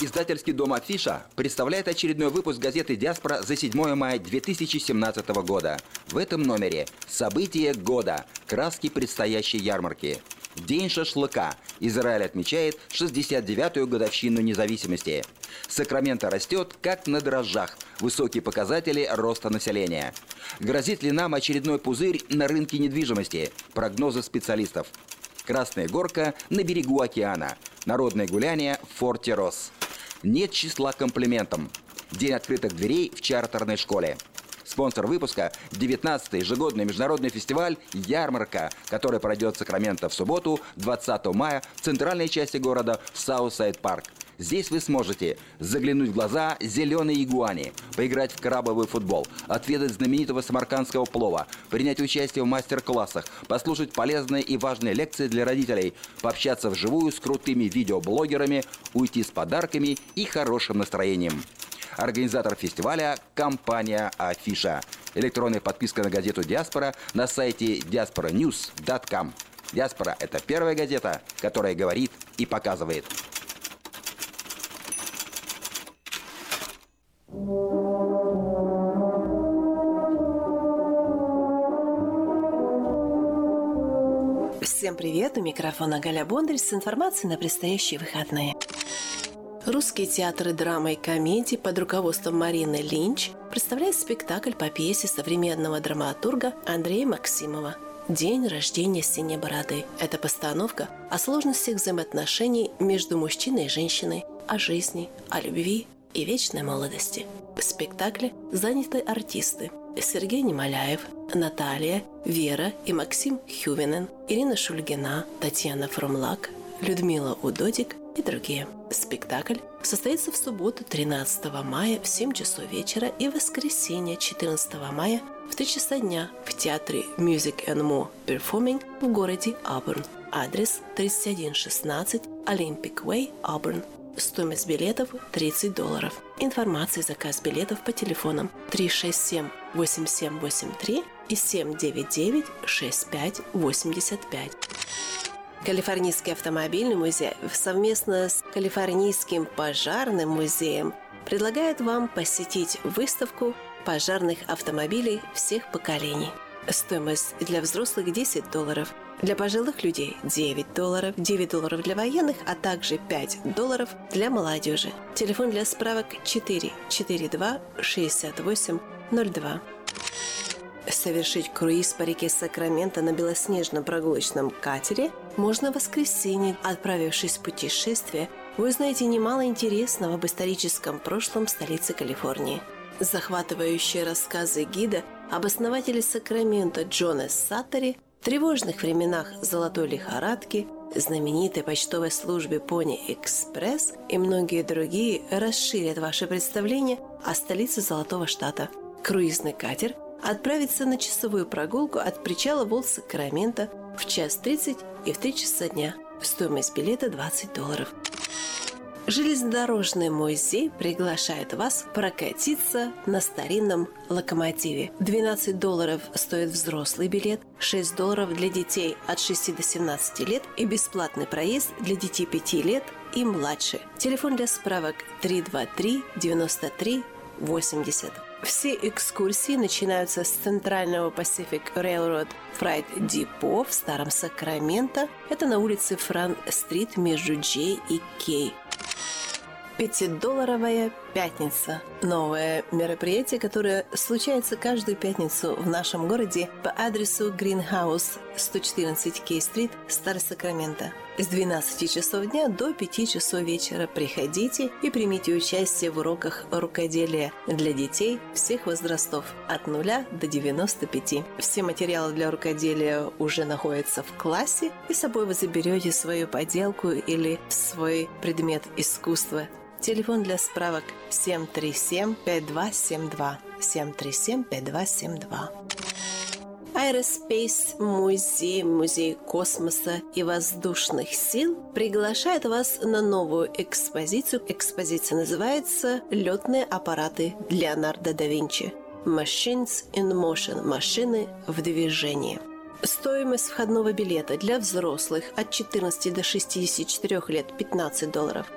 Издательский дом «Афиша» представляет очередной выпуск газеты «Диаспора» за 7 мая 2017 года. В этом номере «События года. Краски предстоящей ярмарки». День шашлыка. Израиль отмечает 69-ю годовщину независимости. Сакраменто растет, как на дрожжах. Высокие показатели роста населения. Грозит ли нам очередной пузырь на рынке недвижимости? Прогнозы специалистов. Красная горка на берегу океана. Народное гуляние в форте Росс. Нет числа комплиментам. День открытых дверей в чартерной школе. Спонсор выпуска – 19-й ежегодный международный фестиваль «Ярмарка», который пройдет в Сакраменто в субботу, 20 мая, в центральной части города, в Саутсайд Парк. Здесь вы сможете заглянуть в глаза зеленой игуане, поиграть в крабовый футбол, отведать знаменитого самаркандского плова, принять участие в мастер-классах, послушать полезные и важные лекции для родителей, пообщаться вживую с крутыми видеоблогерами, уйти с подарками и хорошим настроением. Организатор фестиваля – компания «Афиша». Электронная подписка на газету «Диаспора» на сайте diasporanews.com. «Диаспора» – это первая газета, которая говорит и показывает. Всем привет! У микрофона Галя Бондарь с информацией на предстоящие выходные. Русский театр и драма и комедии под руководством Марины Линч представляет спектакль по пьесе современного драматурга Андрея Максимова «День рождения синей бороды». Это постановка о сложностях взаимоотношений между мужчиной и женщиной, о жизни, о любви и вечной молодости. В спектакле заняты артисты Сергей Немоляев, Наталья, Вера и Максим Хювинен, Ирина Шульгина, Татьяна Фрумлак, Людмила Удодик и другие. Спектакль состоится в субботу 13 мая в 7 часов вечера и в воскресенье 14 мая в 3 часа дня в театре Music and More Performing в городе Абурн. Адрес 3116 Olympic Way, Абурн. Стоимость билетов 30 долларов. Информация и заказ билетов по телефонам 367-8783 и 799-6585. Калифорнийский автомобильный музей совместно с Калифорнийским пожарным музеем предлагает вам посетить выставку пожарных автомобилей всех поколений. Стоимость для взрослых 10 долларов, для пожилых людей 9 долларов, 9 долларов для военных, а также 5 долларов для молодежи. Телефон для справок 4 42 68 02. Совершить круиз по реке Сакраменто на белоснежном прогулочном катере можно в воскресенье. Отправившись в путешествие, вы узнаете немало интересного об историческом прошлом столицы Калифорнии. Захватывающие рассказы гида об основателе Сакрамента Джона Саттери, тревожных временах золотой лихорадки, знаменитой почтовой службе Pony Express и многие другие расширят ваше представление о столице Золотого Штата. Круизный катер отправится на часовую прогулку от причала Волт Сакраменто в час 30 и в 3 часа дня. Стоимость билета 20 долларов. Железнодорожный музей приглашает вас прокатиться на старинном локомотиве. 12 долларов стоит взрослый билет, 6 долларов для детей от 6 до 17 лет и бесплатный проезд для детей 5 лет и младше. Телефон для справок 323 93 80. Все экскурсии начинаются с центрального Pacific Railroad Freight Depot в Старом Сакраменто. Это на улице Фран-стрит между J и K. Пятидолларовая пятница. Новое мероприятие, которое случается каждую пятницу в нашем городе по адресу Greenhouse 114 Кей-стрит, Старый Сакраменто. С 12 часов дня до 5 часов вечера приходите и примите участие в уроках рукоделия для детей всех возрастов от 0 до 95. Все материалы для рукоделия уже находятся в классе, и с собой вы заберете свою поделку или свой предмет искусства Телефон для справок 737-5272. 737-5272. Aerospace музей, музей космоса и воздушных сил приглашает вас на новую экспозицию. Экспозиция называется «Летные аппараты Леонардо да Винчи». Machines in Motion – машины в движении. Стоимость входного билета для взрослых от 14 до 64 лет – 15 долларов –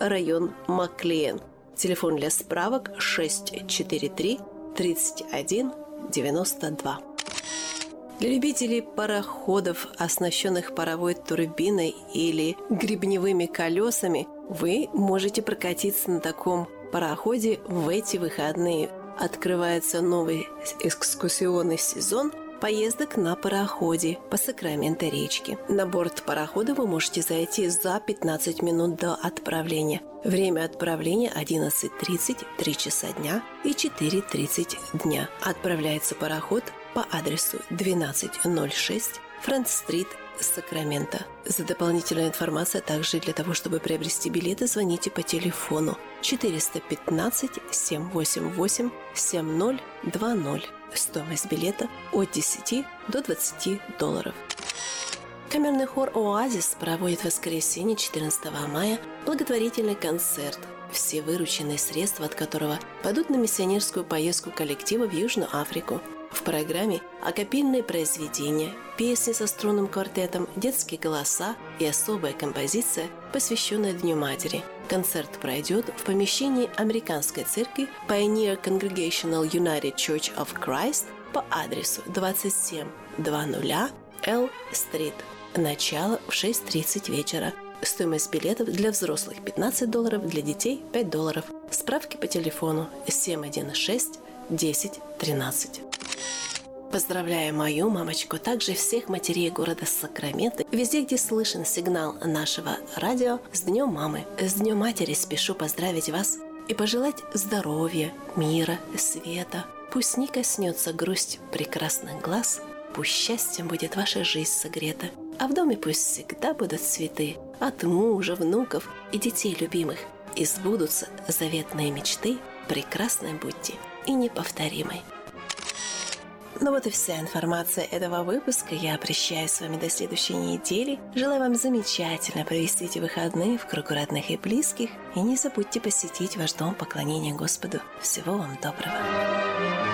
район Маклиен. Телефон для справок 643 31 92. Для любителей пароходов, оснащенных паровой турбиной или гребневыми колесами, вы можете прокатиться на таком пароходе в эти выходные. Открывается новый экскурсионный сезон – поездок на пароходе по Сакраменто речке. На борт парохода вы можете зайти за 15 минут до отправления. Время отправления 11.30, 3 часа дня и 4.30 дня. Отправляется пароход по адресу 1206 Франц-стрит, Сакраменто. За дополнительную информацию, а также для того, чтобы приобрести билеты, звоните по телефону 415 788 7020. Стоимость билета от 10 до 20 долларов. Камерный хор «Оазис» проводит в воскресенье 14 мая благотворительный концерт, все вырученные средства от которого пойдут на миссионерскую поездку коллектива в Южную Африку. В программе акапельные произведения, песни со струнным квартетом, детские голоса и особая композиция, посвященная Дню Матери. Концерт пройдет в помещении американской церкви Pioneer Congregational United Church of Christ по адресу 2700 L Street. Начало в 6.30 вечера. Стоимость билетов для взрослых 15 долларов, для детей 5 долларов. Справки по телефону 716 10 13. Поздравляю мою мамочку, также всех матерей города Сакраменто, везде, где слышен сигнал нашего радио, с Днем Мамы. С Днем Матери спешу поздравить вас и пожелать здоровья, мира, света. Пусть не коснется грусть прекрасных глаз, пусть счастьем будет ваша жизнь согрета, а в доме пусть всегда будут цветы от мужа, внуков и детей любимых. И сбудутся заветные мечты, прекрасной будьте и неповторимой. Ну вот и вся информация этого выпуска. Я прощаюсь с вами до следующей недели. Желаю вам замечательно провести эти выходные в кругу родных и близких. И не забудьте посетить ваш дом поклонения Господу. Всего вам доброго.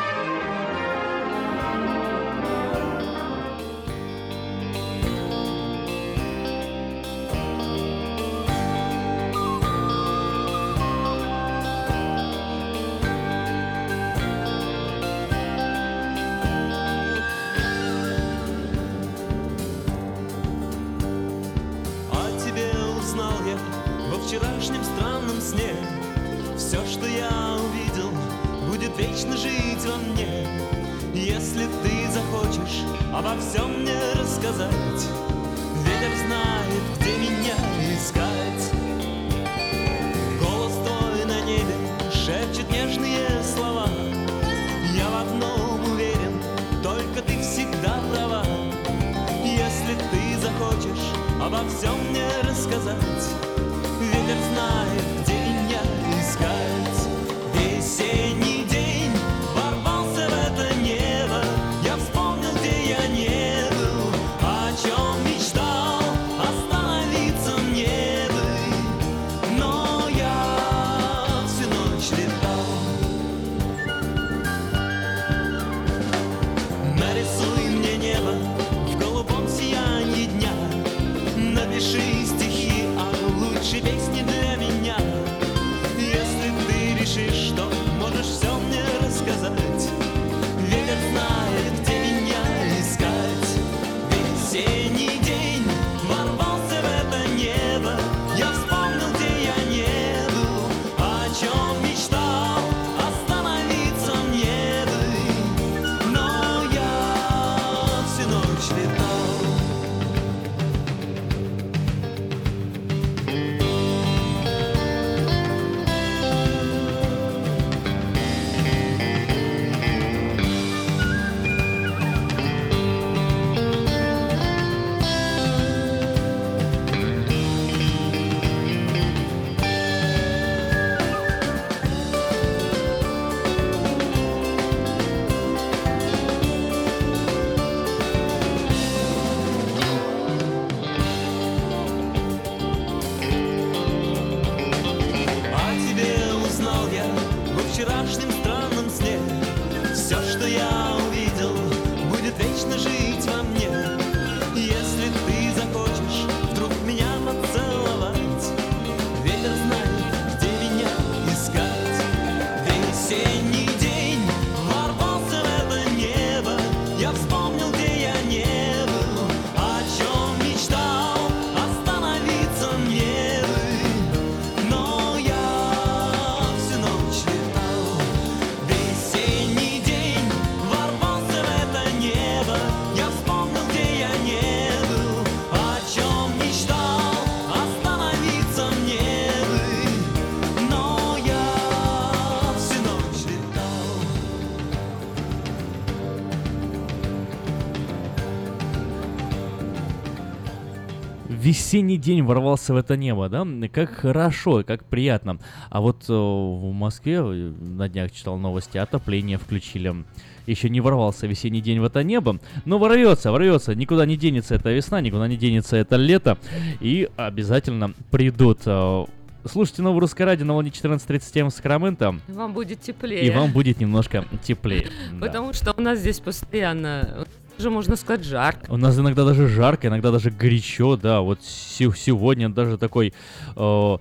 Весенний день ворвался в это небо, да? Как хорошо, как приятно. А вот э, в Москве э, на днях читал новости, отопление включили. Еще не ворвался весенний день в это небо, но ворвется, ворвется. Никуда не денется эта весна, никуда не денется это лето. И обязательно придут. э, Слушайте новое русское радио на волне 14.37 в Сакраменто. Вам будет теплее. И вам будет немножко теплее. Потому что у нас здесь постоянно, уже можно сказать, жарко. У нас иногда даже жарко, иногда даже горячо, да. Вот се- сегодня даже такой, э,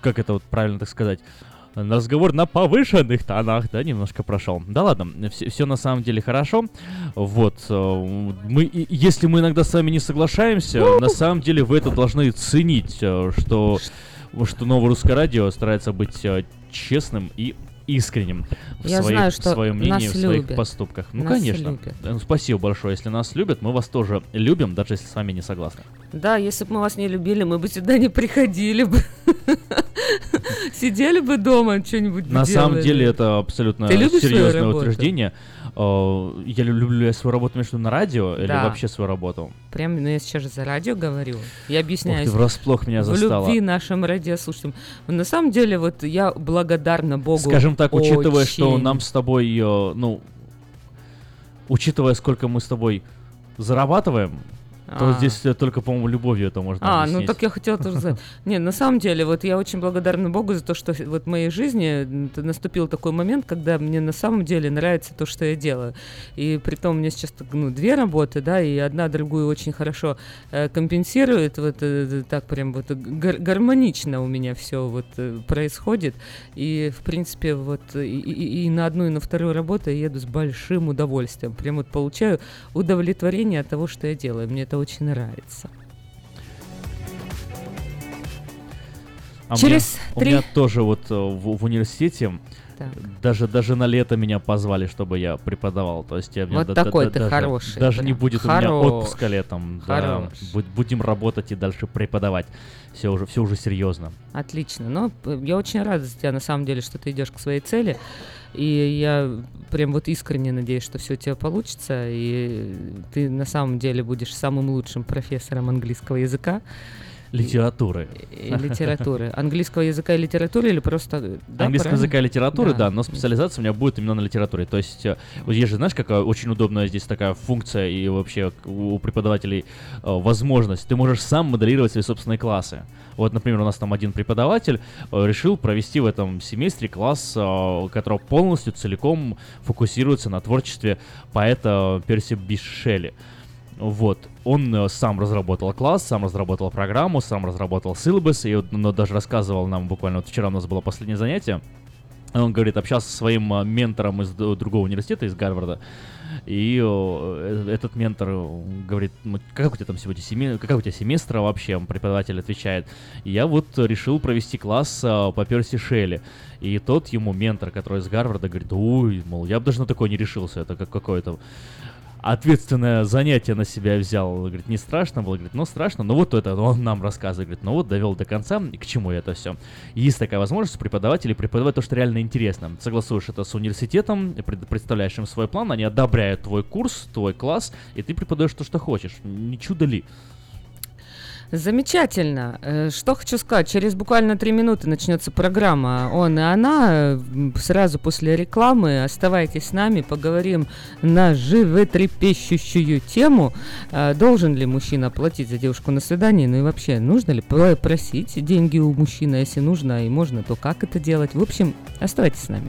как это вот правильно так сказать, разговор на повышенных тонах, да, немножко прошел. Да ладно, все, на самом деле хорошо. Вот, э, мы, если мы иногда с вами не соглашаемся, на самом деле вы это должны ценить, э, что, что новое русское радио старается быть э, честным и искренним в, Я своих- знаю, в что своем мнении, в своих любят. поступках. Ну, Нас конечно. любят. Да, ну, спасибо большое. Если нас любят, мы вас тоже любим, даже если с вами не согласны. Да, если бы мы вас не любили, мы бы сюда не приходили бы. Сидели бы дома, что-нибудь На самом деле это абсолютно серьезное утверждение. Э, Я лю- люблю я свою работу между на радио или Да. вообще свою работу? Прям, ну я сейчас же за радио говорю. Я Ух объясняюсь. ты, врасплох меня в застала. любви нашим радиослушателям. На самом деле, вот я благодарна Богу. Скажем так, учитывая, что очень. нам с тобой, э, ну, учитывая, сколько мы с тобой зарабатываем, то А. здесь э, только, по-моему, любовью это можно А, объяснить. ну так я хотела тоже сказать. Не, на самом деле, вот я очень благодарна Богу за то, что вот в моей жизни наступил такой момент, когда мне на самом деле нравится то, что я делаю. И при том у меня сейчас ну, две работы, да, и одна другую очень хорошо э, компенсирует. Вот э, так прям вот гар- гармонично у меня все вот э, происходит. И, в принципе, вот и, и- и на одну, и на вторую работу я еду с большим удовольствием. Прям вот получаю удовлетворение от того, что я делаю. Мне это очень нравится. А Через меня, три- У меня тоже вот э, в, в университете Так. даже даже на лето меня позвали, чтобы я преподавал. То есть я, Вот да- такой да- ты даже, хороший, Даже не прям. будет у меня Хорош. отпуска летом. Да, Хорош. Бу- будем работать и дальше преподавать. Все уже все уже серьезно. Отлично. Но э, я очень рада за тебя, на самом деле, что ты идешь к своей цели. И я прям вот искренне надеюсь, что все у тебя получится, и ты на самом деле будешь самым лучшим профессором английского языка. Литературы. И литературы. Английского языка и литературы или просто... э, да, Английского правильно? языка и литературы, Да. да. но специализация у меня будет именно на литературе. То есть, э, вот есть же, знаешь, какая очень удобная здесь такая функция и вообще у преподавателей э, возможность. Ты можешь сам моделировать свои собственные классы. Вот, например, у нас там один преподаватель э, решил провести в этом семестре класс, э, который полностью, целиком фокусируется на творчестве поэта Перси Биши Шелли. Вот, он э, сам разработал класс, сам разработал программу, сам разработал силабус, и вот, ну, даже рассказывал нам буквально, вот вчера у нас было последнее занятие, он говорит, общался со своим э, ментором из другого университета, из Гарварда, и э, этот ментор говорит, ну, как у тебя там сегодня семе... как у тебя семестра вообще, преподаватель отвечает, я вот решил провести класс по Перси Шелли, и тот ему ментор, который из Гарварда, говорит, ой, мол, я бы даже на такое не решился, это как какое-то ответственное занятие на себя взял. Говорит, не страшно было? Говорит, ну страшно, но вот это он нам рассказывает. Говорит, ну вот довел до конца, и к чему это все. Есть такая возможность преподавателей преподавать то, что реально интересно. Согласуешь это с университетом, пред- представляешь им свой план, они одобряют твой курс, твой класс, и ты преподаешь то, что хочешь. Не чудо ли? Замечательно. Э, Что хочу сказать, через буквально три минуты начнется программа «Он и она». Сразу после рекламы оставайтесь с нами, поговорим на животрепещущую тему. э, Должен ли мужчина платить за девушку на свидание? Ну и вообще, нужно ли пр- просить деньги у мужчины? А Если нужно и можно, то как это делать? В общем, оставайтесь с нами.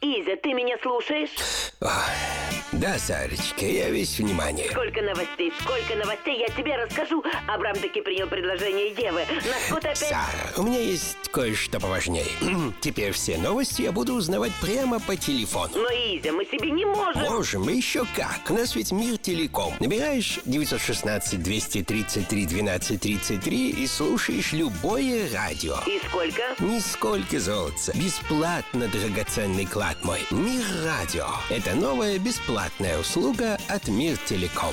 Изя, ты меня слушаешь? Да, Сарочка, я весь внимание. Сколько новостей, сколько новостей, я тебе расскажу. Абрам таки принял предложение Евы. На скот опять... Сара, у меня есть кое-что поважнее. Теперь все новости я буду узнавать прямо по телефону. Но, Изя, мы себе не можем. Можем, еще как. У нас ведь мир телеком. Набираешь 916-233-1233 и слушаешь любое радио. И сколько? Нисколько золотца. Бесплатно, драгоценный клад мой. Мир радио. Это новая бесплатная услуга от Мир Телеком.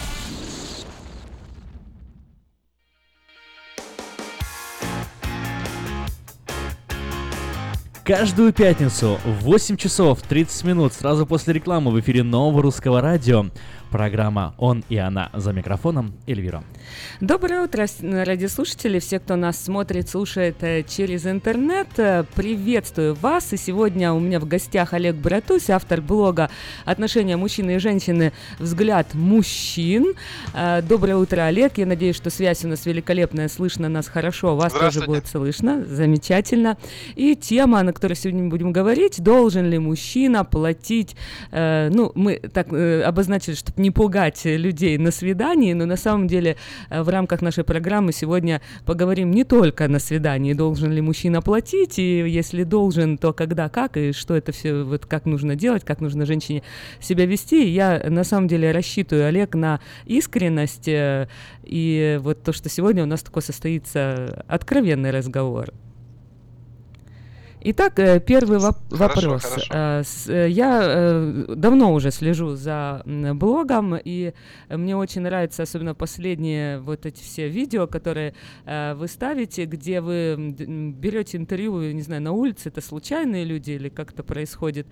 Каждую пятницу в 8 часов 30 минут сразу после рекламы в эфире нового русского радио Программа «Он и она» за микрофоном Эльвира. Доброе утро, радиослушатели, все, кто нас смотрит, слушает э, через интернет. Э, приветствую вас. И сегодня у меня в гостях Олег Братусь, автор блога «Отношения мужчины и женщины. Взгляд мужчин». Э, доброе утро, Олег. Я надеюсь, что связь у нас великолепная, слышно нас хорошо, вас тоже будет слышно. Замечательно. И тема, на которой сегодня мы будем говорить, должен ли мужчина платить, ну, мы так обозначили, что не пугать людей на свидании, но на самом деле э, в рамках нашей программы сегодня поговорим не только на свидании, должен ли мужчина платить, и если должен, то когда, как, и что это все, вот как нужно делать, как нужно женщине себя вести. Я на самом деле рассчитываю, Олег, на искренность, э, и вот то, что сегодня у нас такой состоится откровенный разговор. Итак, э, первый воп- хорошо, вопрос. Хорошо. Э, э, я давно уже слежу за блогом, и мне очень нравится, особенно последние вот эти все видео, которые вы ставите, где вы берете интервью, не знаю, на улице, это случайные люди или как это происходит,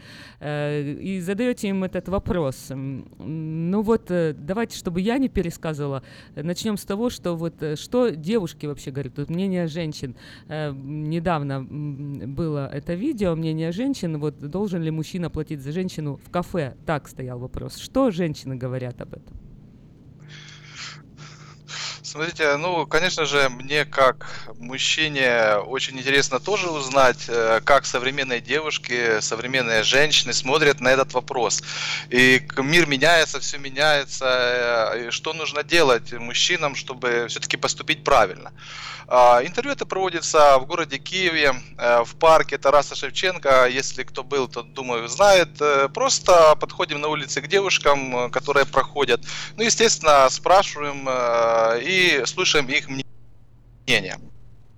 и задаете им этот вопрос. Ну вот, давайте, чтобы я не пересказывала, начнем с того, что вот что девушки вообще говорят, тут мнение женщин. Недавно было это видео, мнение женщин, вот должен ли мужчина платить за женщину в кафе? Так стоял вопрос. Что женщины говорят об этом? Смотрите, ну, конечно же, мне как мужчине очень интересно тоже узнать, э, как современные девушки, современные женщины смотрят на этот вопрос. И мир меняется, все меняется. Э, и что нужно делать мужчинам, чтобы все-таки поступить правильно? А, интервью это проводится в городе Киеве, э, в парке Тараса Шевченко. Если кто был, то, думаю, знает. Просто подходим на улице к девушкам, которые проходят. Ну, естественно, спрашиваем и слушаем их мнение.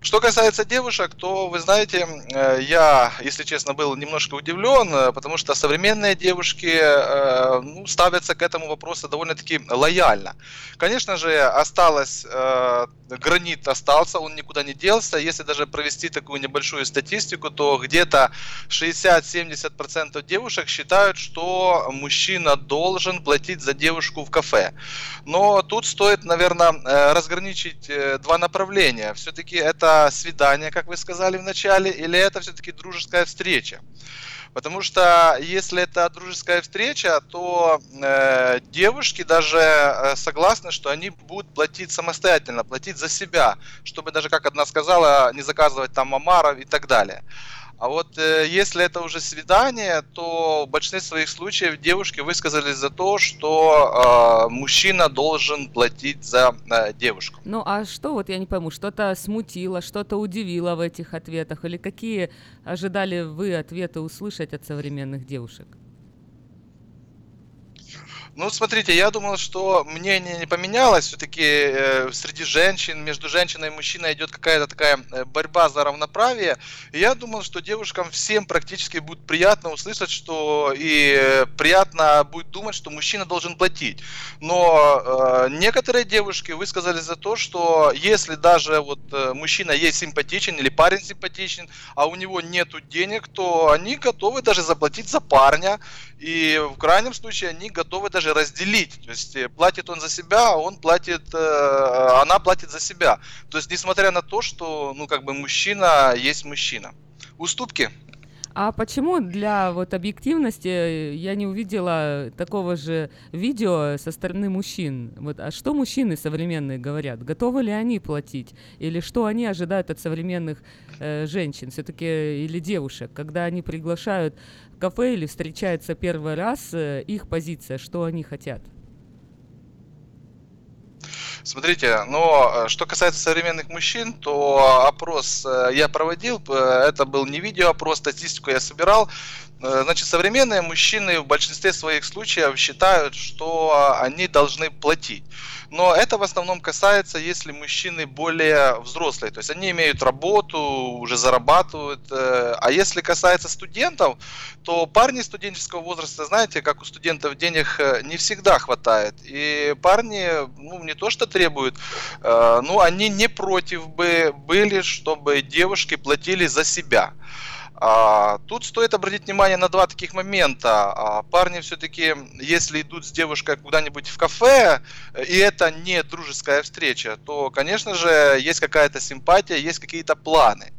Что касается девушек, то, вы знаете, э, я, если честно, был немножко удивлен, э, потому что современные девушки э, ну, ставятся к этому вопросу довольно-таки лояльно. Конечно же, осталось, гранит остался, он никуда не делся. Если даже провести такую небольшую статистику, то где-то 60-70% девушек считают, что мужчина должен платить за девушку в кафе. Но тут стоит, наверное, разграничить два направления. Все-таки это свидание, как вы сказали в начале, или это все-таки дружеская встреча? Потому что если это дружеская встреча, то э, девушки даже э, согласны, что они будут платить самостоятельно, платить за себя, чтобы даже, как одна сказала, не заказывать там омаров и так далее. А вот э, если это уже свидание, то в большинстве своих случаев девушки высказались за то, что э, мужчина должен платить за э, девушку. Ну а что, вот я не пойму, что-то смутило, что-то удивило в этих ответах? Или какие ожидали вы ответы услышать от современных девушек? Ну, смотрите, я думал, что мнение не поменялось. Все-таки э, среди женщин, между женщиной и мужчиной идет какая-то такая э, борьба за равноправие. И я думал, что девушкам всем практически будет приятно услышать, что и э, приятно будет думать, что мужчина должен платить. Но э, некоторые девушки высказали за то, что если даже вот э, мужчина есть симпатичен или парень симпатичен, а у него нету денег, то они готовы даже заплатить за парня. И в крайнем случае они готовы даже разделить. То есть э, платит он за себя, а он платит, э, она платит за себя. То есть несмотря на то, что ну как бы мужчина есть мужчина. Уступки а почему для вот объективности э, я не увидела такого же видео со стороны мужчин? Вот, а что мужчины современные говорят? Готовы ли они платить? Или что они ожидают от современных э, женщин, все-таки или девушек, когда они приглашают в кафе или встречаются первый раз, э, их позиция, что они хотят? Смотрите, но э, что касается современных мужчин, то опрос э, я проводил, это был не видео опрос, статистику я собирал. Э, значит, современные мужчины в большинстве своих случаев считают, что они должны платить. но это в основном касается, если мужчины более взрослые, то есть они имеют работу, уже зарабатывают, э, а если касается студентов, то парни студенческого возраста, знаете, как у студентов денег э, не всегда хватает, и парни, ну, не то что требуют, ну, они не против бы были, чтобы девушки платили за себя. А, тут стоит обратить внимание на два таких момента. А, парни все-таки, если идут с девушкой куда-нибудь в кафе, и это не дружеская встреча, то, конечно же, есть какая-то симпатия, есть какие-то планы.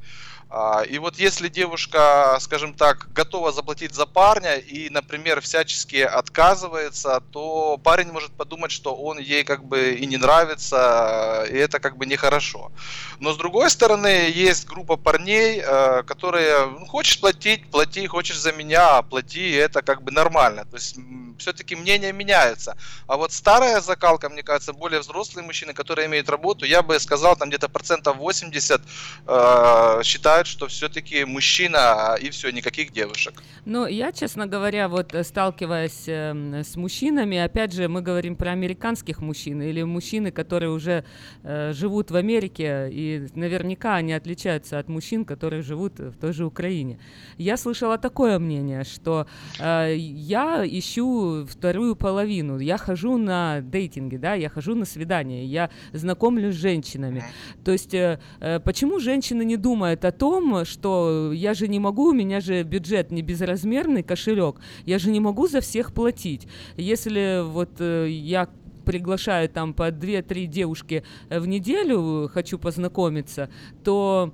А, и вот если девушка, скажем так, готова заплатить за парня и, например, всячески отказывается, то парень может подумать, что он ей как бы и не нравится, и это как бы нехорошо. Но с другой стороны, есть группа парней, э, которые, ну, хочешь платить, плати, хочешь за меня, плати, это как бы нормально. То есть все-таки мнения меняются. А вот старая закалка, мне кажется, более взрослые мужчины, которые имеют работу, я бы сказал, там где-то процентов 80 э, считают, считают, что все-таки мужчина и все, никаких девушек. Ну, я, честно говоря, вот э, сталкиваясь э, с мужчинами, опять же, мы говорим про американских мужчин или мужчины, которые уже э, живут в Америке, и наверняка они отличаются от мужчин, которые живут в той же Украине. Я слышала такое мнение, что э, я ищу вторую половину, я хожу на дейтинги, да, я хожу на свидания, я знакомлюсь с женщинами. То есть, э, э, почему женщины не думают о том, том, что я же не могу, у меня же бюджет не безразмерный кошелек, я же не могу за всех платить. Если вот э, я приглашаю там по 2-3 девушки в неделю, хочу познакомиться, то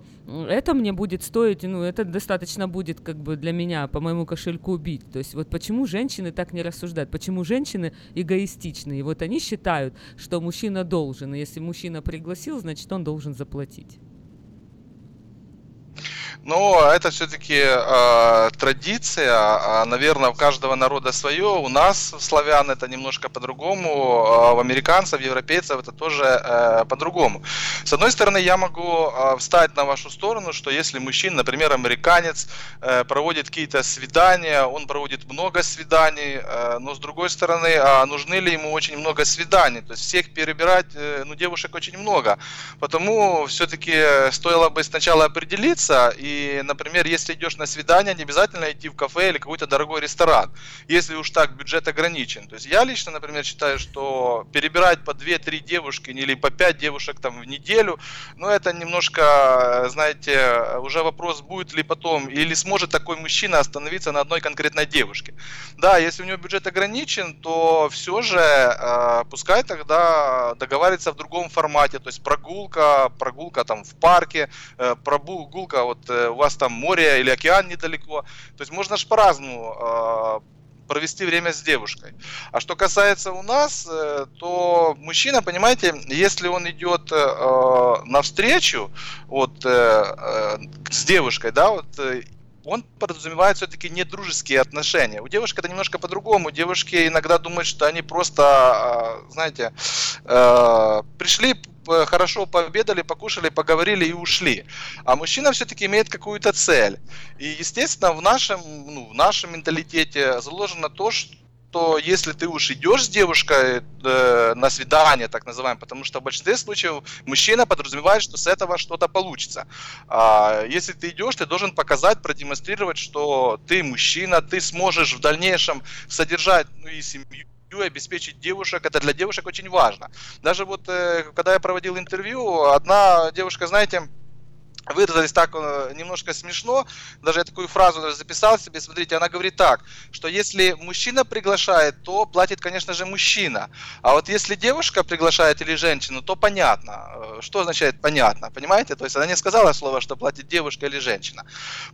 это мне будет стоить, ну, это достаточно будет как бы для меня по моему кошельку убить. То есть вот почему женщины так не рассуждают, почему женщины эгоистичны. И вот они считают, что мужчина должен, и если мужчина пригласил, значит он должен заплатить. Но это все-таки э, традиция, а, наверное, у каждого народа свое. У нас, славян, это немножко по-другому, а у американцев, европейцев это тоже э, по-другому. С одной стороны, я могу э, встать на вашу сторону, что если мужчина, например, американец, э, проводит какие-то свидания, он проводит много свиданий, э, но с другой стороны, э, нужны ли ему очень много свиданий? То есть всех перебирать, э, ну, девушек очень много. Потому все-таки стоило бы сначала определиться и например, если идешь на свидание, не обязательно идти в кафе или какой-то дорогой ресторан, если уж так бюджет ограничен. То есть я лично, например, считаю, что перебирать по 2-3 девушки или по 5 девушек там в неделю, ну это немножко, знаете, уже вопрос, будет ли потом, или сможет такой мужчина остановиться на одной конкретной девушке. Да, если у него бюджет ограничен, то все же э, пускай тогда договаривается в другом формате, то есть прогулка, прогулка там в парке, э, прогулка вот э, у вас там море или океан недалеко. То есть можно же по-разному э, провести время с девушкой. А что касается у нас, э, то мужчина, понимаете, если он идет э, навстречу вот, э, э, с девушкой, да, вот э, он подразумевает все-таки не дружеские отношения. У девушек это немножко по-другому. Девушки иногда думают, что они просто, а, знаете, э, пришли хорошо пообедали, покушали, поговорили и ушли. А мужчина все-таки имеет какую-то цель. И, естественно, в нашем, ну, в нашем менталитете заложено то, что что если ты уж идешь с девушкой э, на свидание, так называемое, потому что в большинстве случаев мужчина подразумевает, что с этого что-то получится. А если ты идешь, ты должен показать, продемонстрировать, что ты мужчина, ты сможешь в дальнейшем содержать ну, и семью и обеспечить девушек, это для девушек очень важно. Даже вот, э, когда я проводил интервью, одна девушка, знаете, выразились так э, немножко смешно, даже я такую фразу записал себе, смотрите, она говорит так, что если мужчина приглашает, то платит, конечно же, мужчина, а вот если девушка приглашает или женщина, то понятно, э, что означает понятно, понимаете, то есть она не сказала слово, что платит девушка или женщина,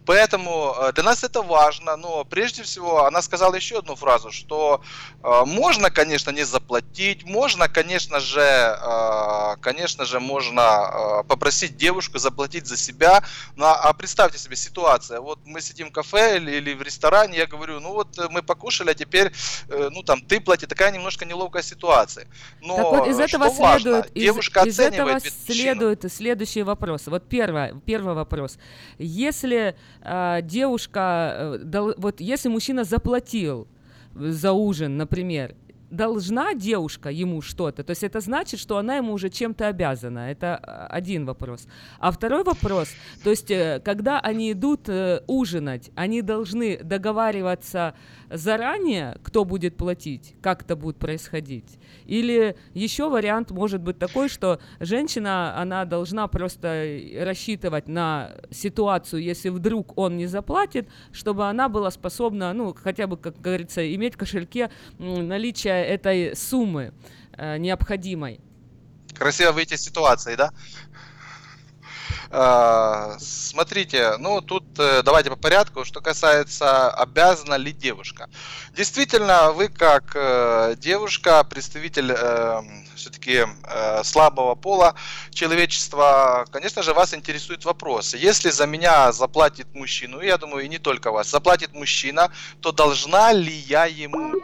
поэтому э, для нас это важно, но прежде всего она сказала еще одну фразу, что можно, конечно, не заплатить, можно, конечно же, конечно же, можно попросить девушку заплатить за себя. Ну, а, представьте себе ситуация. Вот мы сидим в кафе или, или в ресторане, я говорю, ну вот э, мы покушали, а теперь, э, ну там, ты плати. Такая немножко неловкая ситуация. Но так вот из этого следует, важно, девушка из, из этого следует следующий вопрос. Вот первое, первый вопрос. Если э, девушка, э, дал, вот если мужчина заплатил за ужин, например, должна девушка ему что-то, то есть это значит, что она ему уже чем-то обязана. Это а, один вопрос. А второй вопрос, то есть э, когда они идут э, ужинать, они должны договариваться заранее, кто будет платить, как это будет происходить. Или еще вариант может быть такой, что женщина, она должна просто рассчитывать на ситуацию, если вдруг он не заплатит, чтобы она была способна, ну, хотя бы, как говорится, иметь в кошельке наличие этой суммы э, необходимой. Красиво выйти из ситуации, да? А, смотрите, ну тут э, давайте по порядку. Что касается, обязана ли девушка. Действительно, вы как э, девушка, представитель э, все-таки слабого пола человечества, конечно же, вас интересует вопрос. Если за меня заплатит мужчина, ну, я думаю, и не только вас, заплатит мужчина, то должна ли я ему?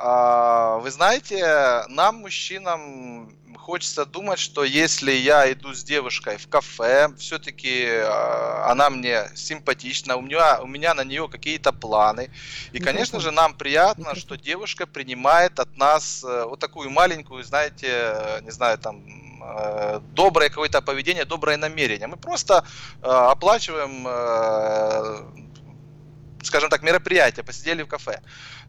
А, вы знаете, нам, мужчинам, хочется думать, что если я иду с девушкой в кафе, все-таки э, она мне симпатична, у меня, у меня на нее какие-то планы. И, конечно же, нам приятно, что девушка принимает от нас э, вот такую маленькую, знаете, э, не знаю, там, э, доброе какое-то поведение, доброе намерение. Мы просто э, оплачиваем, э, скажем так, мероприятие, посидели в кафе.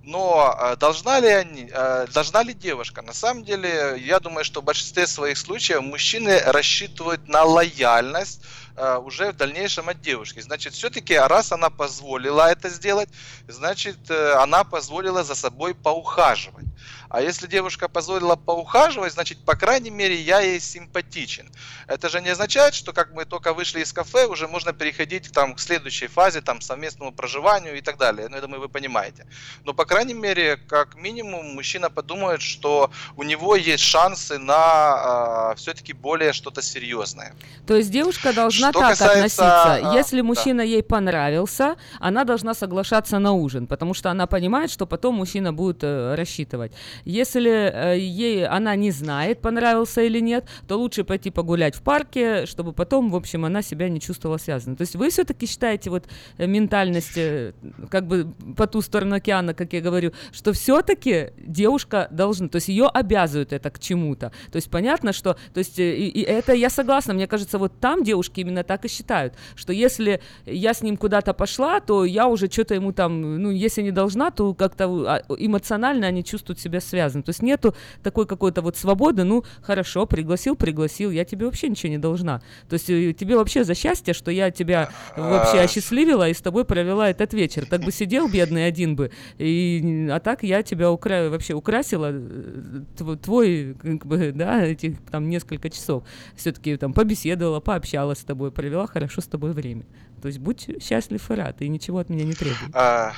Но э, должна ли, они, э, должна ли девушка? На самом деле, я думаю, что в большинстве своих случаев мужчины рассчитывают на лояльность э, уже в дальнейшем от девушки. Значит, все-таки раз она позволила это сделать, значит, она позволила за собой поухаживать. А если девушка позволила поухаживать, значит, по крайней мере, я ей симпатичен. Это же не означает, что как мы только вышли из кафе, уже можно переходить там, к следующей фазе, там, совместному проживанию и так далее. Ну, я думаю, вы понимаете. Но, по крайней мере, как минимум, мужчина подумает, что у него есть шансы на э, а, все-таки более что-то серьезное. То есть девушка должна что так касается, относиться. Если мужчина да. ей понравился, она должна соглашаться на ужин, потому что она понимает, что потом мужчина будет э, рассчитывать. Если э, ей она не знает, понравился или нет, то лучше пойти погулять в парке, чтобы потом, в общем, она себя не чувствовала связанной. То есть вы все-таки считаете вот э, ментальность, э, как бы по ту сторону океана, как я говорю, что все-таки девушка должна, то есть ее обязывают это к чему-то. То есть понятно, что, то есть и, и это я согласна, мне кажется, вот там девушки именно так и считают, что если я с ним куда-то пошла, то я уже что-то ему там, ну, если не должна, то как-то а, эмоционально они чувствуют себя связаны. То есть нету такой какой-то вот свободы, ну, хорошо, пригласил, пригласил, я тебе вообще ничего не должна. То есть э, тебе вообще за счастье, что я тебя вообще а. осчастливила и с тобой провела этот вечер. Так бы сидел бедный один бы, и, а так я тебя укра... вообще украсила, э, твой, как бы, да, этих там несколько часов. Все-таки там побеседовала, пообщалась с тобой, провела хорошо с тобой время. То есть будь счастлив и рад, и ничего от меня не требуй. А,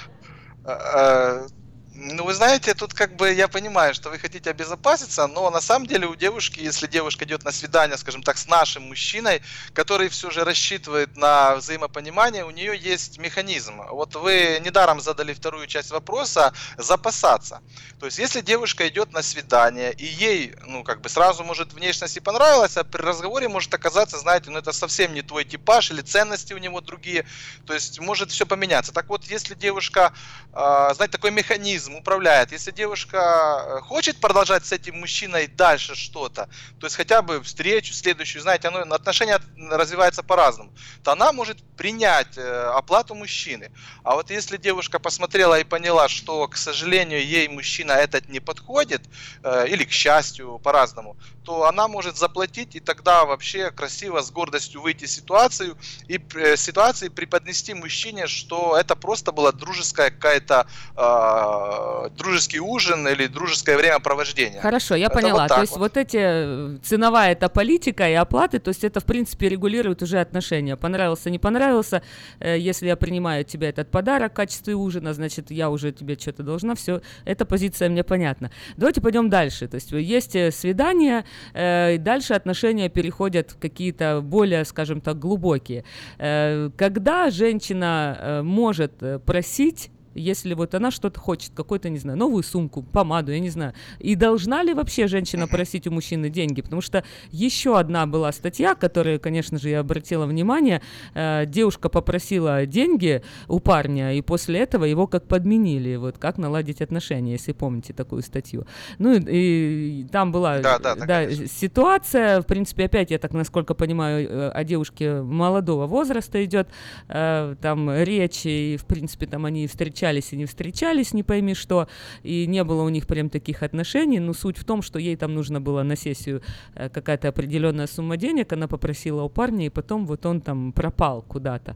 а, а ну, вы знаете, тут как бы я понимаю, что вы хотите обезопаситься, но на самом деле у девушки, если девушка идет на свидание, скажем так, с нашим мужчиной, который все же рассчитывает на взаимопонимание, у нее есть механизм. Вот вы недаром задали вторую часть вопроса запасаться. То есть, если девушка идет на свидание, и ей, ну, как бы сразу может внешность и понравилась, а при разговоре может оказаться, знаете, ну, это совсем не твой типаж, или ценности у него другие, то есть, может все поменяться. Так вот, если девушка, э, знаете, такой механизм, механизм управляет. Если девушка э, хочет продолжать с этим мужчиной дальше что-то, то есть хотя бы встречу следующую, знаете, оно, отношения развиваются по-разному, то она может принять э, оплату мужчины. А вот если девушка посмотрела и поняла, что, к сожалению, ей мужчина этот не подходит, э, или к счастью, по-разному, то она может заплатить и тогда вообще красиво, с гордостью выйти в ситуацию и ситуации преподнести мужчине, что это просто была дружеская какая-то э, дружеский ужин или дружеское времяпровождение. Хорошо, я это поняла. Вот то есть вот. вот эти э, ценовая эта политика и оплаты, то есть это в принципе регулирует уже отношения. Понравился, не понравился. Э, если я принимаю тебе этот подарок в качестве ужина, значит я уже тебе что-то должна. Все, эта позиция мне понятна. Давайте пойдем дальше. То есть есть э, свидание, э, дальше отношения переходят в какие-то более, скажем так, глубокие. Э, когда женщина э, может просить если вот она что-то хочет, какую-то, не знаю, новую сумку, помаду, я не знаю. И должна ли вообще женщина просить у мужчины деньги? Потому что еще одна была статья, которая, конечно же, я обратила внимание. Э, девушка попросила деньги у парня, и после этого его как подменили. Вот как наладить отношения, если помните такую статью. Ну и, и там была Да, да, да, ситуация, в принципе, опять, я так насколько понимаю, э, о девушке молодого возраста идет. Э, Там речь, и, в принципе, там они встречались и не встречались, не пойми что, и не было у них прям таких отношений, но суть в том, что ей там нужно было на сессию э, какая-то определенная сумма денег, она попросила у парня, и потом вот он там пропал куда-то.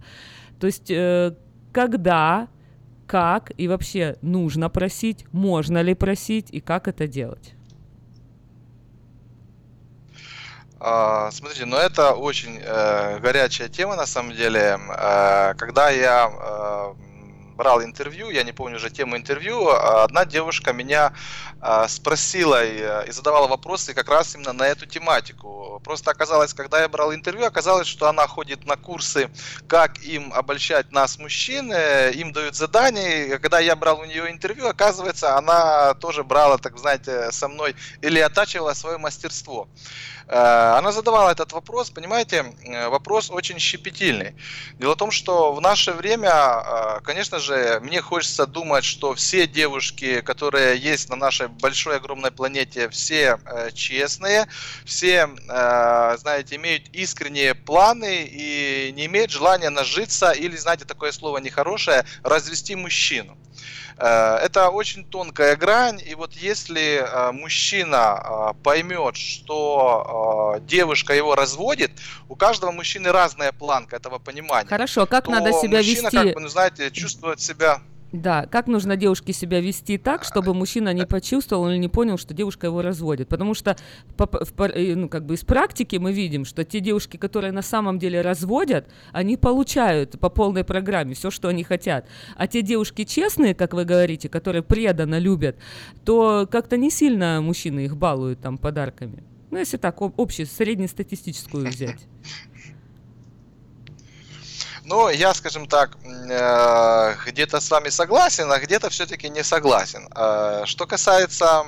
То есть, э, когда, как и вообще нужно просить, можно ли просить, и как это делать? А, Смотрите, ну это очень э, горячая тема на самом деле. Э, когда я э, брал интервью, я не помню уже тему интервью, а одна девушка меня э, спросила и, э, и задавала вопросы как раз именно на эту тематику. Просто оказалось, когда я брал интервью, оказалось, что она ходит на курсы, как им обольщать нас, мужчин, э, им дают задания. Когда я брал у нее интервью, оказывается, она тоже брала, так знаете, со мной или оттачивала свое мастерство. Э, Она задавала этот вопрос, понимаете, э, вопрос очень щепетильный. Дело в том, что в наше время, э, конечно же, мне хочется думать, что все девушки, которые есть на нашей большой огромной планете, все честные, все, знаете, имеют искренние планы и не имеют желания нажиться или, знаете, такое слово нехорошее, развести мужчину. Э, Это очень тонкая грань, и вот если э, мужчина э, поймет, что девушка его разводит, у каждого мужчины разная планка этого понимания. Хорошо, как то надо себя мужчина, вести? как бы, ну, знаете, чувствует себя Да, как нужно девушке себя вести так, чтобы мужчина не почувствовал или не понял, что девушка его разводит? Потому что э, ну, как бы из практики мы видим, что те девушки, которые на самом деле разводят, они получают по полной программе все, что они хотят. А те девушки честные, как вы говорите, которые преданно любят, то как-то не сильно мужчины их балуют там подарками. Ну, если так, об- общую, среднестатистическую взять. Ну, я, скажем так, э, где-то с вами согласен, а где-то все-таки не согласен. Э, Что касается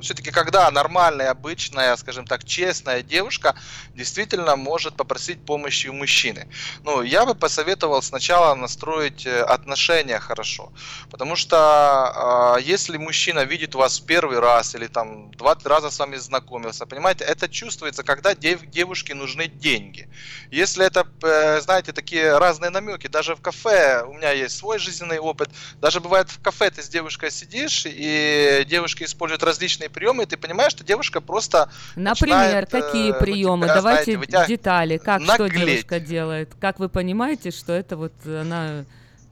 все-таки, когда нормальная, обычная, скажем так, честная девушка действительно может попросить помощи у мужчины. Ну, я бы посоветовал сначала настроить э, отношения хорошо. Потому что э, если мужчина видит вас в первый раз или там два-три раза с вами знакомился, понимаете, это чувствуется, когда дев- девушке нужны деньги. Если это, э, знаете, такие разные намеки, даже в кафе, у меня есть свой жизненный опыт, даже бывает в кафе ты с девушкой сидишь, и девушка использует различные приемы, и ты понимаешь, что девушка просто Например, начинает, какие э, приемы? тебя, Давайте знаете, вытя- детали. Как что наглеть. девушка делает? Как вы понимаете, что это вот она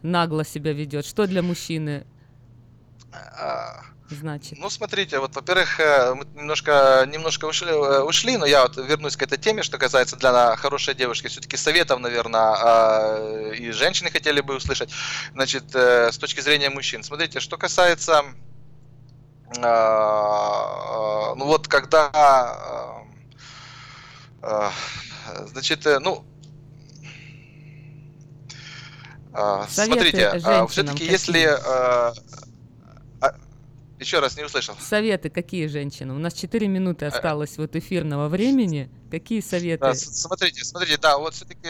нагло себя ведет? Что для мужчины значит? Ну, смотрите, вот, во-первых, э, мы немножко, немножко ушли, э, ушли, но я вот вернусь к этой теме, что касается для хорошей девушки. Все-таки советов, наверное, и женщины хотели бы услышать. Значит, э, с точки зрения мужчин. Смотрите, что касается, э, э, ну вот, когда, значит, ну, Советы смотрите, все-таки если... а, еще раз не услышал. Советы какие женщинам? У нас 4 минуты осталось вот эфирного времени. Какие советы? Да, смотрите, смотрите, да, вот все-таки,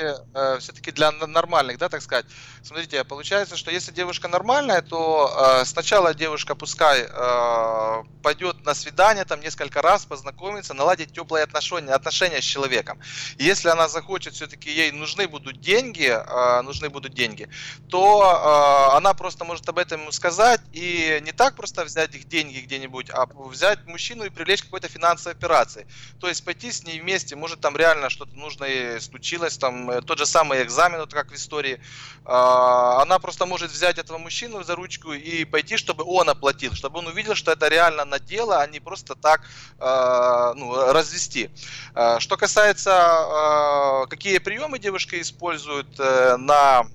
все-таки для нормальных, да, так сказать. Смотрите, получается, что если девушка нормальная, то э, сначала девушка пускай э, пойдет на свидание, там несколько раз познакомиться, наладить теплые отношения, отношения с человеком. И если она захочет, все-таки ей нужны будут деньги, э, нужны будут деньги, то э, она просто может об этом ему сказать и не так просто взять их деньги где-нибудь, а взять мужчину и привлечь к какой-то финансовой операции. То есть пойти с ней вместе, может там реально что-то нужное случилось, там э, тот же самый экзамен, вот как в истории. А, Она просто может взять этого мужчину за ручку и пойти, чтобы он оплатил, чтобы он увидел, что это реально на дело, а не просто так э, ну, развести. Э, Что касается, какие приемы девушки используют э, на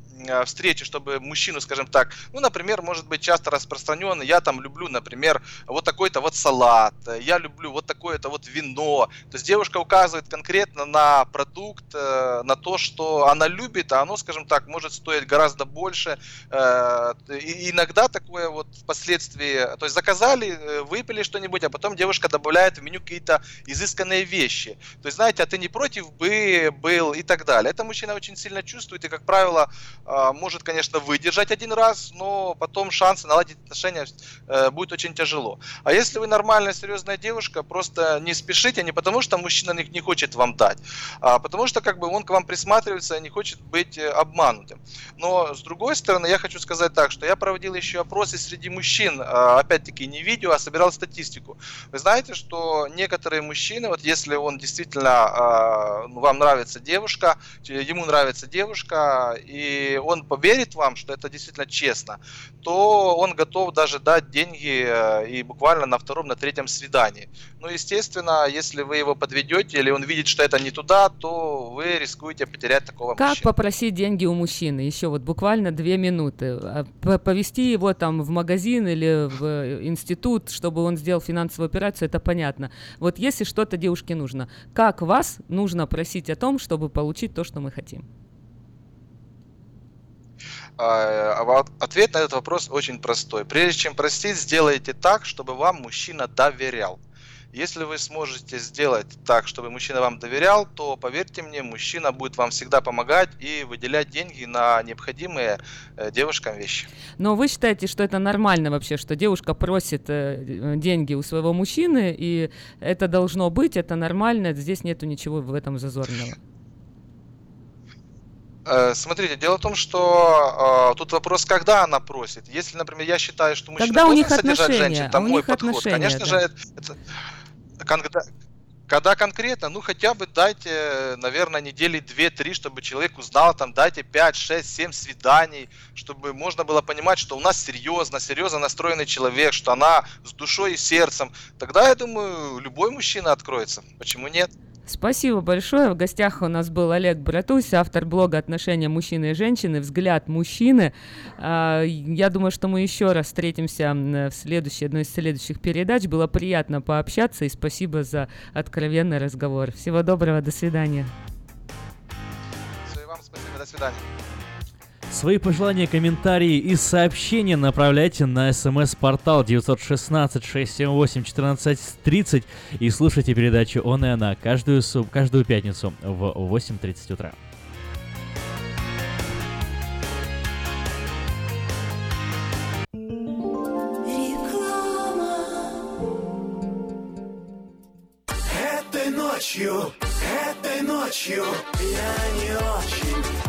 встречи, чтобы мужчину, скажем так, ну, например, может быть часто распространен, я там люблю, например, вот такой-то вот салат, я люблю вот такое-то вот вино. То есть девушка указывает конкретно на продукт, э, на то, что она любит, а оно, скажем так, может стоить гораздо больше. Э, и иногда такое вот впоследствии, то есть заказали, э, выпили что-нибудь, а потом девушка добавляет в меню какие-то изысканные вещи. То есть, знаете, а ты не против бы был и так далее. Это мужчина очень сильно чувствует и, как правило, может, конечно, выдержать один раз, но потом шансы наладить отношения будет очень тяжело. А если вы нормальная, серьезная девушка, просто не спешите, не потому что мужчина не, хочет вам дать, а потому что как бы он к вам присматривается и не хочет быть э, обманутым. Но с другой стороны, я хочу сказать так, что я проводил еще опросы среди мужчин, а, опять-таки не видео, а собирал статистику. Вы знаете, что некоторые мужчины, вот если он действительно, а, вам нравится девушка, ему нравится девушка, и он поверит вам, что это действительно честно, то он готов даже дать деньги э, и буквально на втором, на третьем свидании. Ну, естественно, если вы его подведете или он видит, что это не туда, то вы рискуете потерять такого как мужчину. попросить деньги у мужчины? Еще вот буквально две минуты. А, повести его там в магазин или в э, институт, чтобы он сделал финансовую операцию, это понятно. Вот если что-то девушке нужно, как вас нужно просить о том, чтобы получить то, что мы хотим? А, а ответ на этот вопрос очень простой. Прежде чем простить, сделайте так, чтобы вам мужчина доверял. Если вы сможете сделать так, чтобы мужчина вам доверял, то, поверьте мне, мужчина будет вам всегда помогать и выделять деньги на необходимые э, девушкам вещи. Но вы считаете, что это нормально вообще, что девушка просит э, деньги у своего мужчины, и это должно быть, это нормально, здесь нету ничего в этом зазорного? Э, смотрите, дело в том, что э, тут вопрос, когда она просит. Если, например, я считаю, что мужчина когда должен содержать женщин, это а мой подход. Конечно да. же, это, это, когда, когда конкретно, ну хотя бы дайте, наверное, недели 2-3, чтобы человек узнал, там дайте 5, 6, 7 свиданий, чтобы можно было понимать, что у нас серьезно, серьезно настроенный человек, что она с душой и сердцем. Тогда, я думаю, любой мужчина откроется. Почему нет? Спасибо большое. В гостях у нас был Олег Братусь, автор блога «Отношения мужчины и женщины. Взгляд мужчины». А, Я думаю, что мы еще раз встретимся в следующей, одной из следующих передач. Было приятно пообщаться и спасибо за откровенный разговор. Всего доброго, до свидания. Все, и вам спасибо, до свидания. Свои пожелания, комментарии и сообщения направляйте на смс-портал 916-678-1430 и слушайте передачу «Он и она» каждую, суб- каждую пятницу в 8.30 утра. Этой ночью, этой ночью я не очень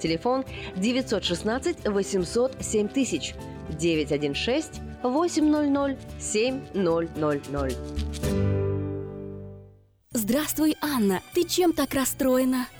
Телефон 916 800 7000 916 800 7000. Здравствуй, Анна. Ты чем так расстроена?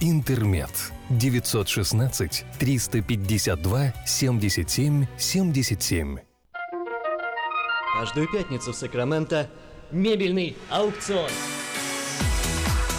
«Интермед». 916 352 77 77. Каждую пятницу в Сакраменто мебельный аукцион.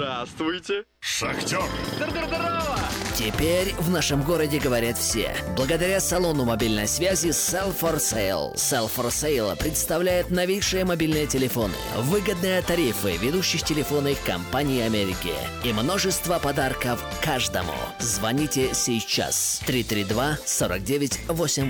Здравствуйте! Шахтер. Здорово! Теперь в нашем городе говорят все. Благодаря салону мобильной связи Sell for Sale. Sell for Sale представляет новейшие мобильные телефоны, выгодные тарифы ведущих телефонных компаний Америки и множество подарков каждому. Звоните сейчас 332 49 88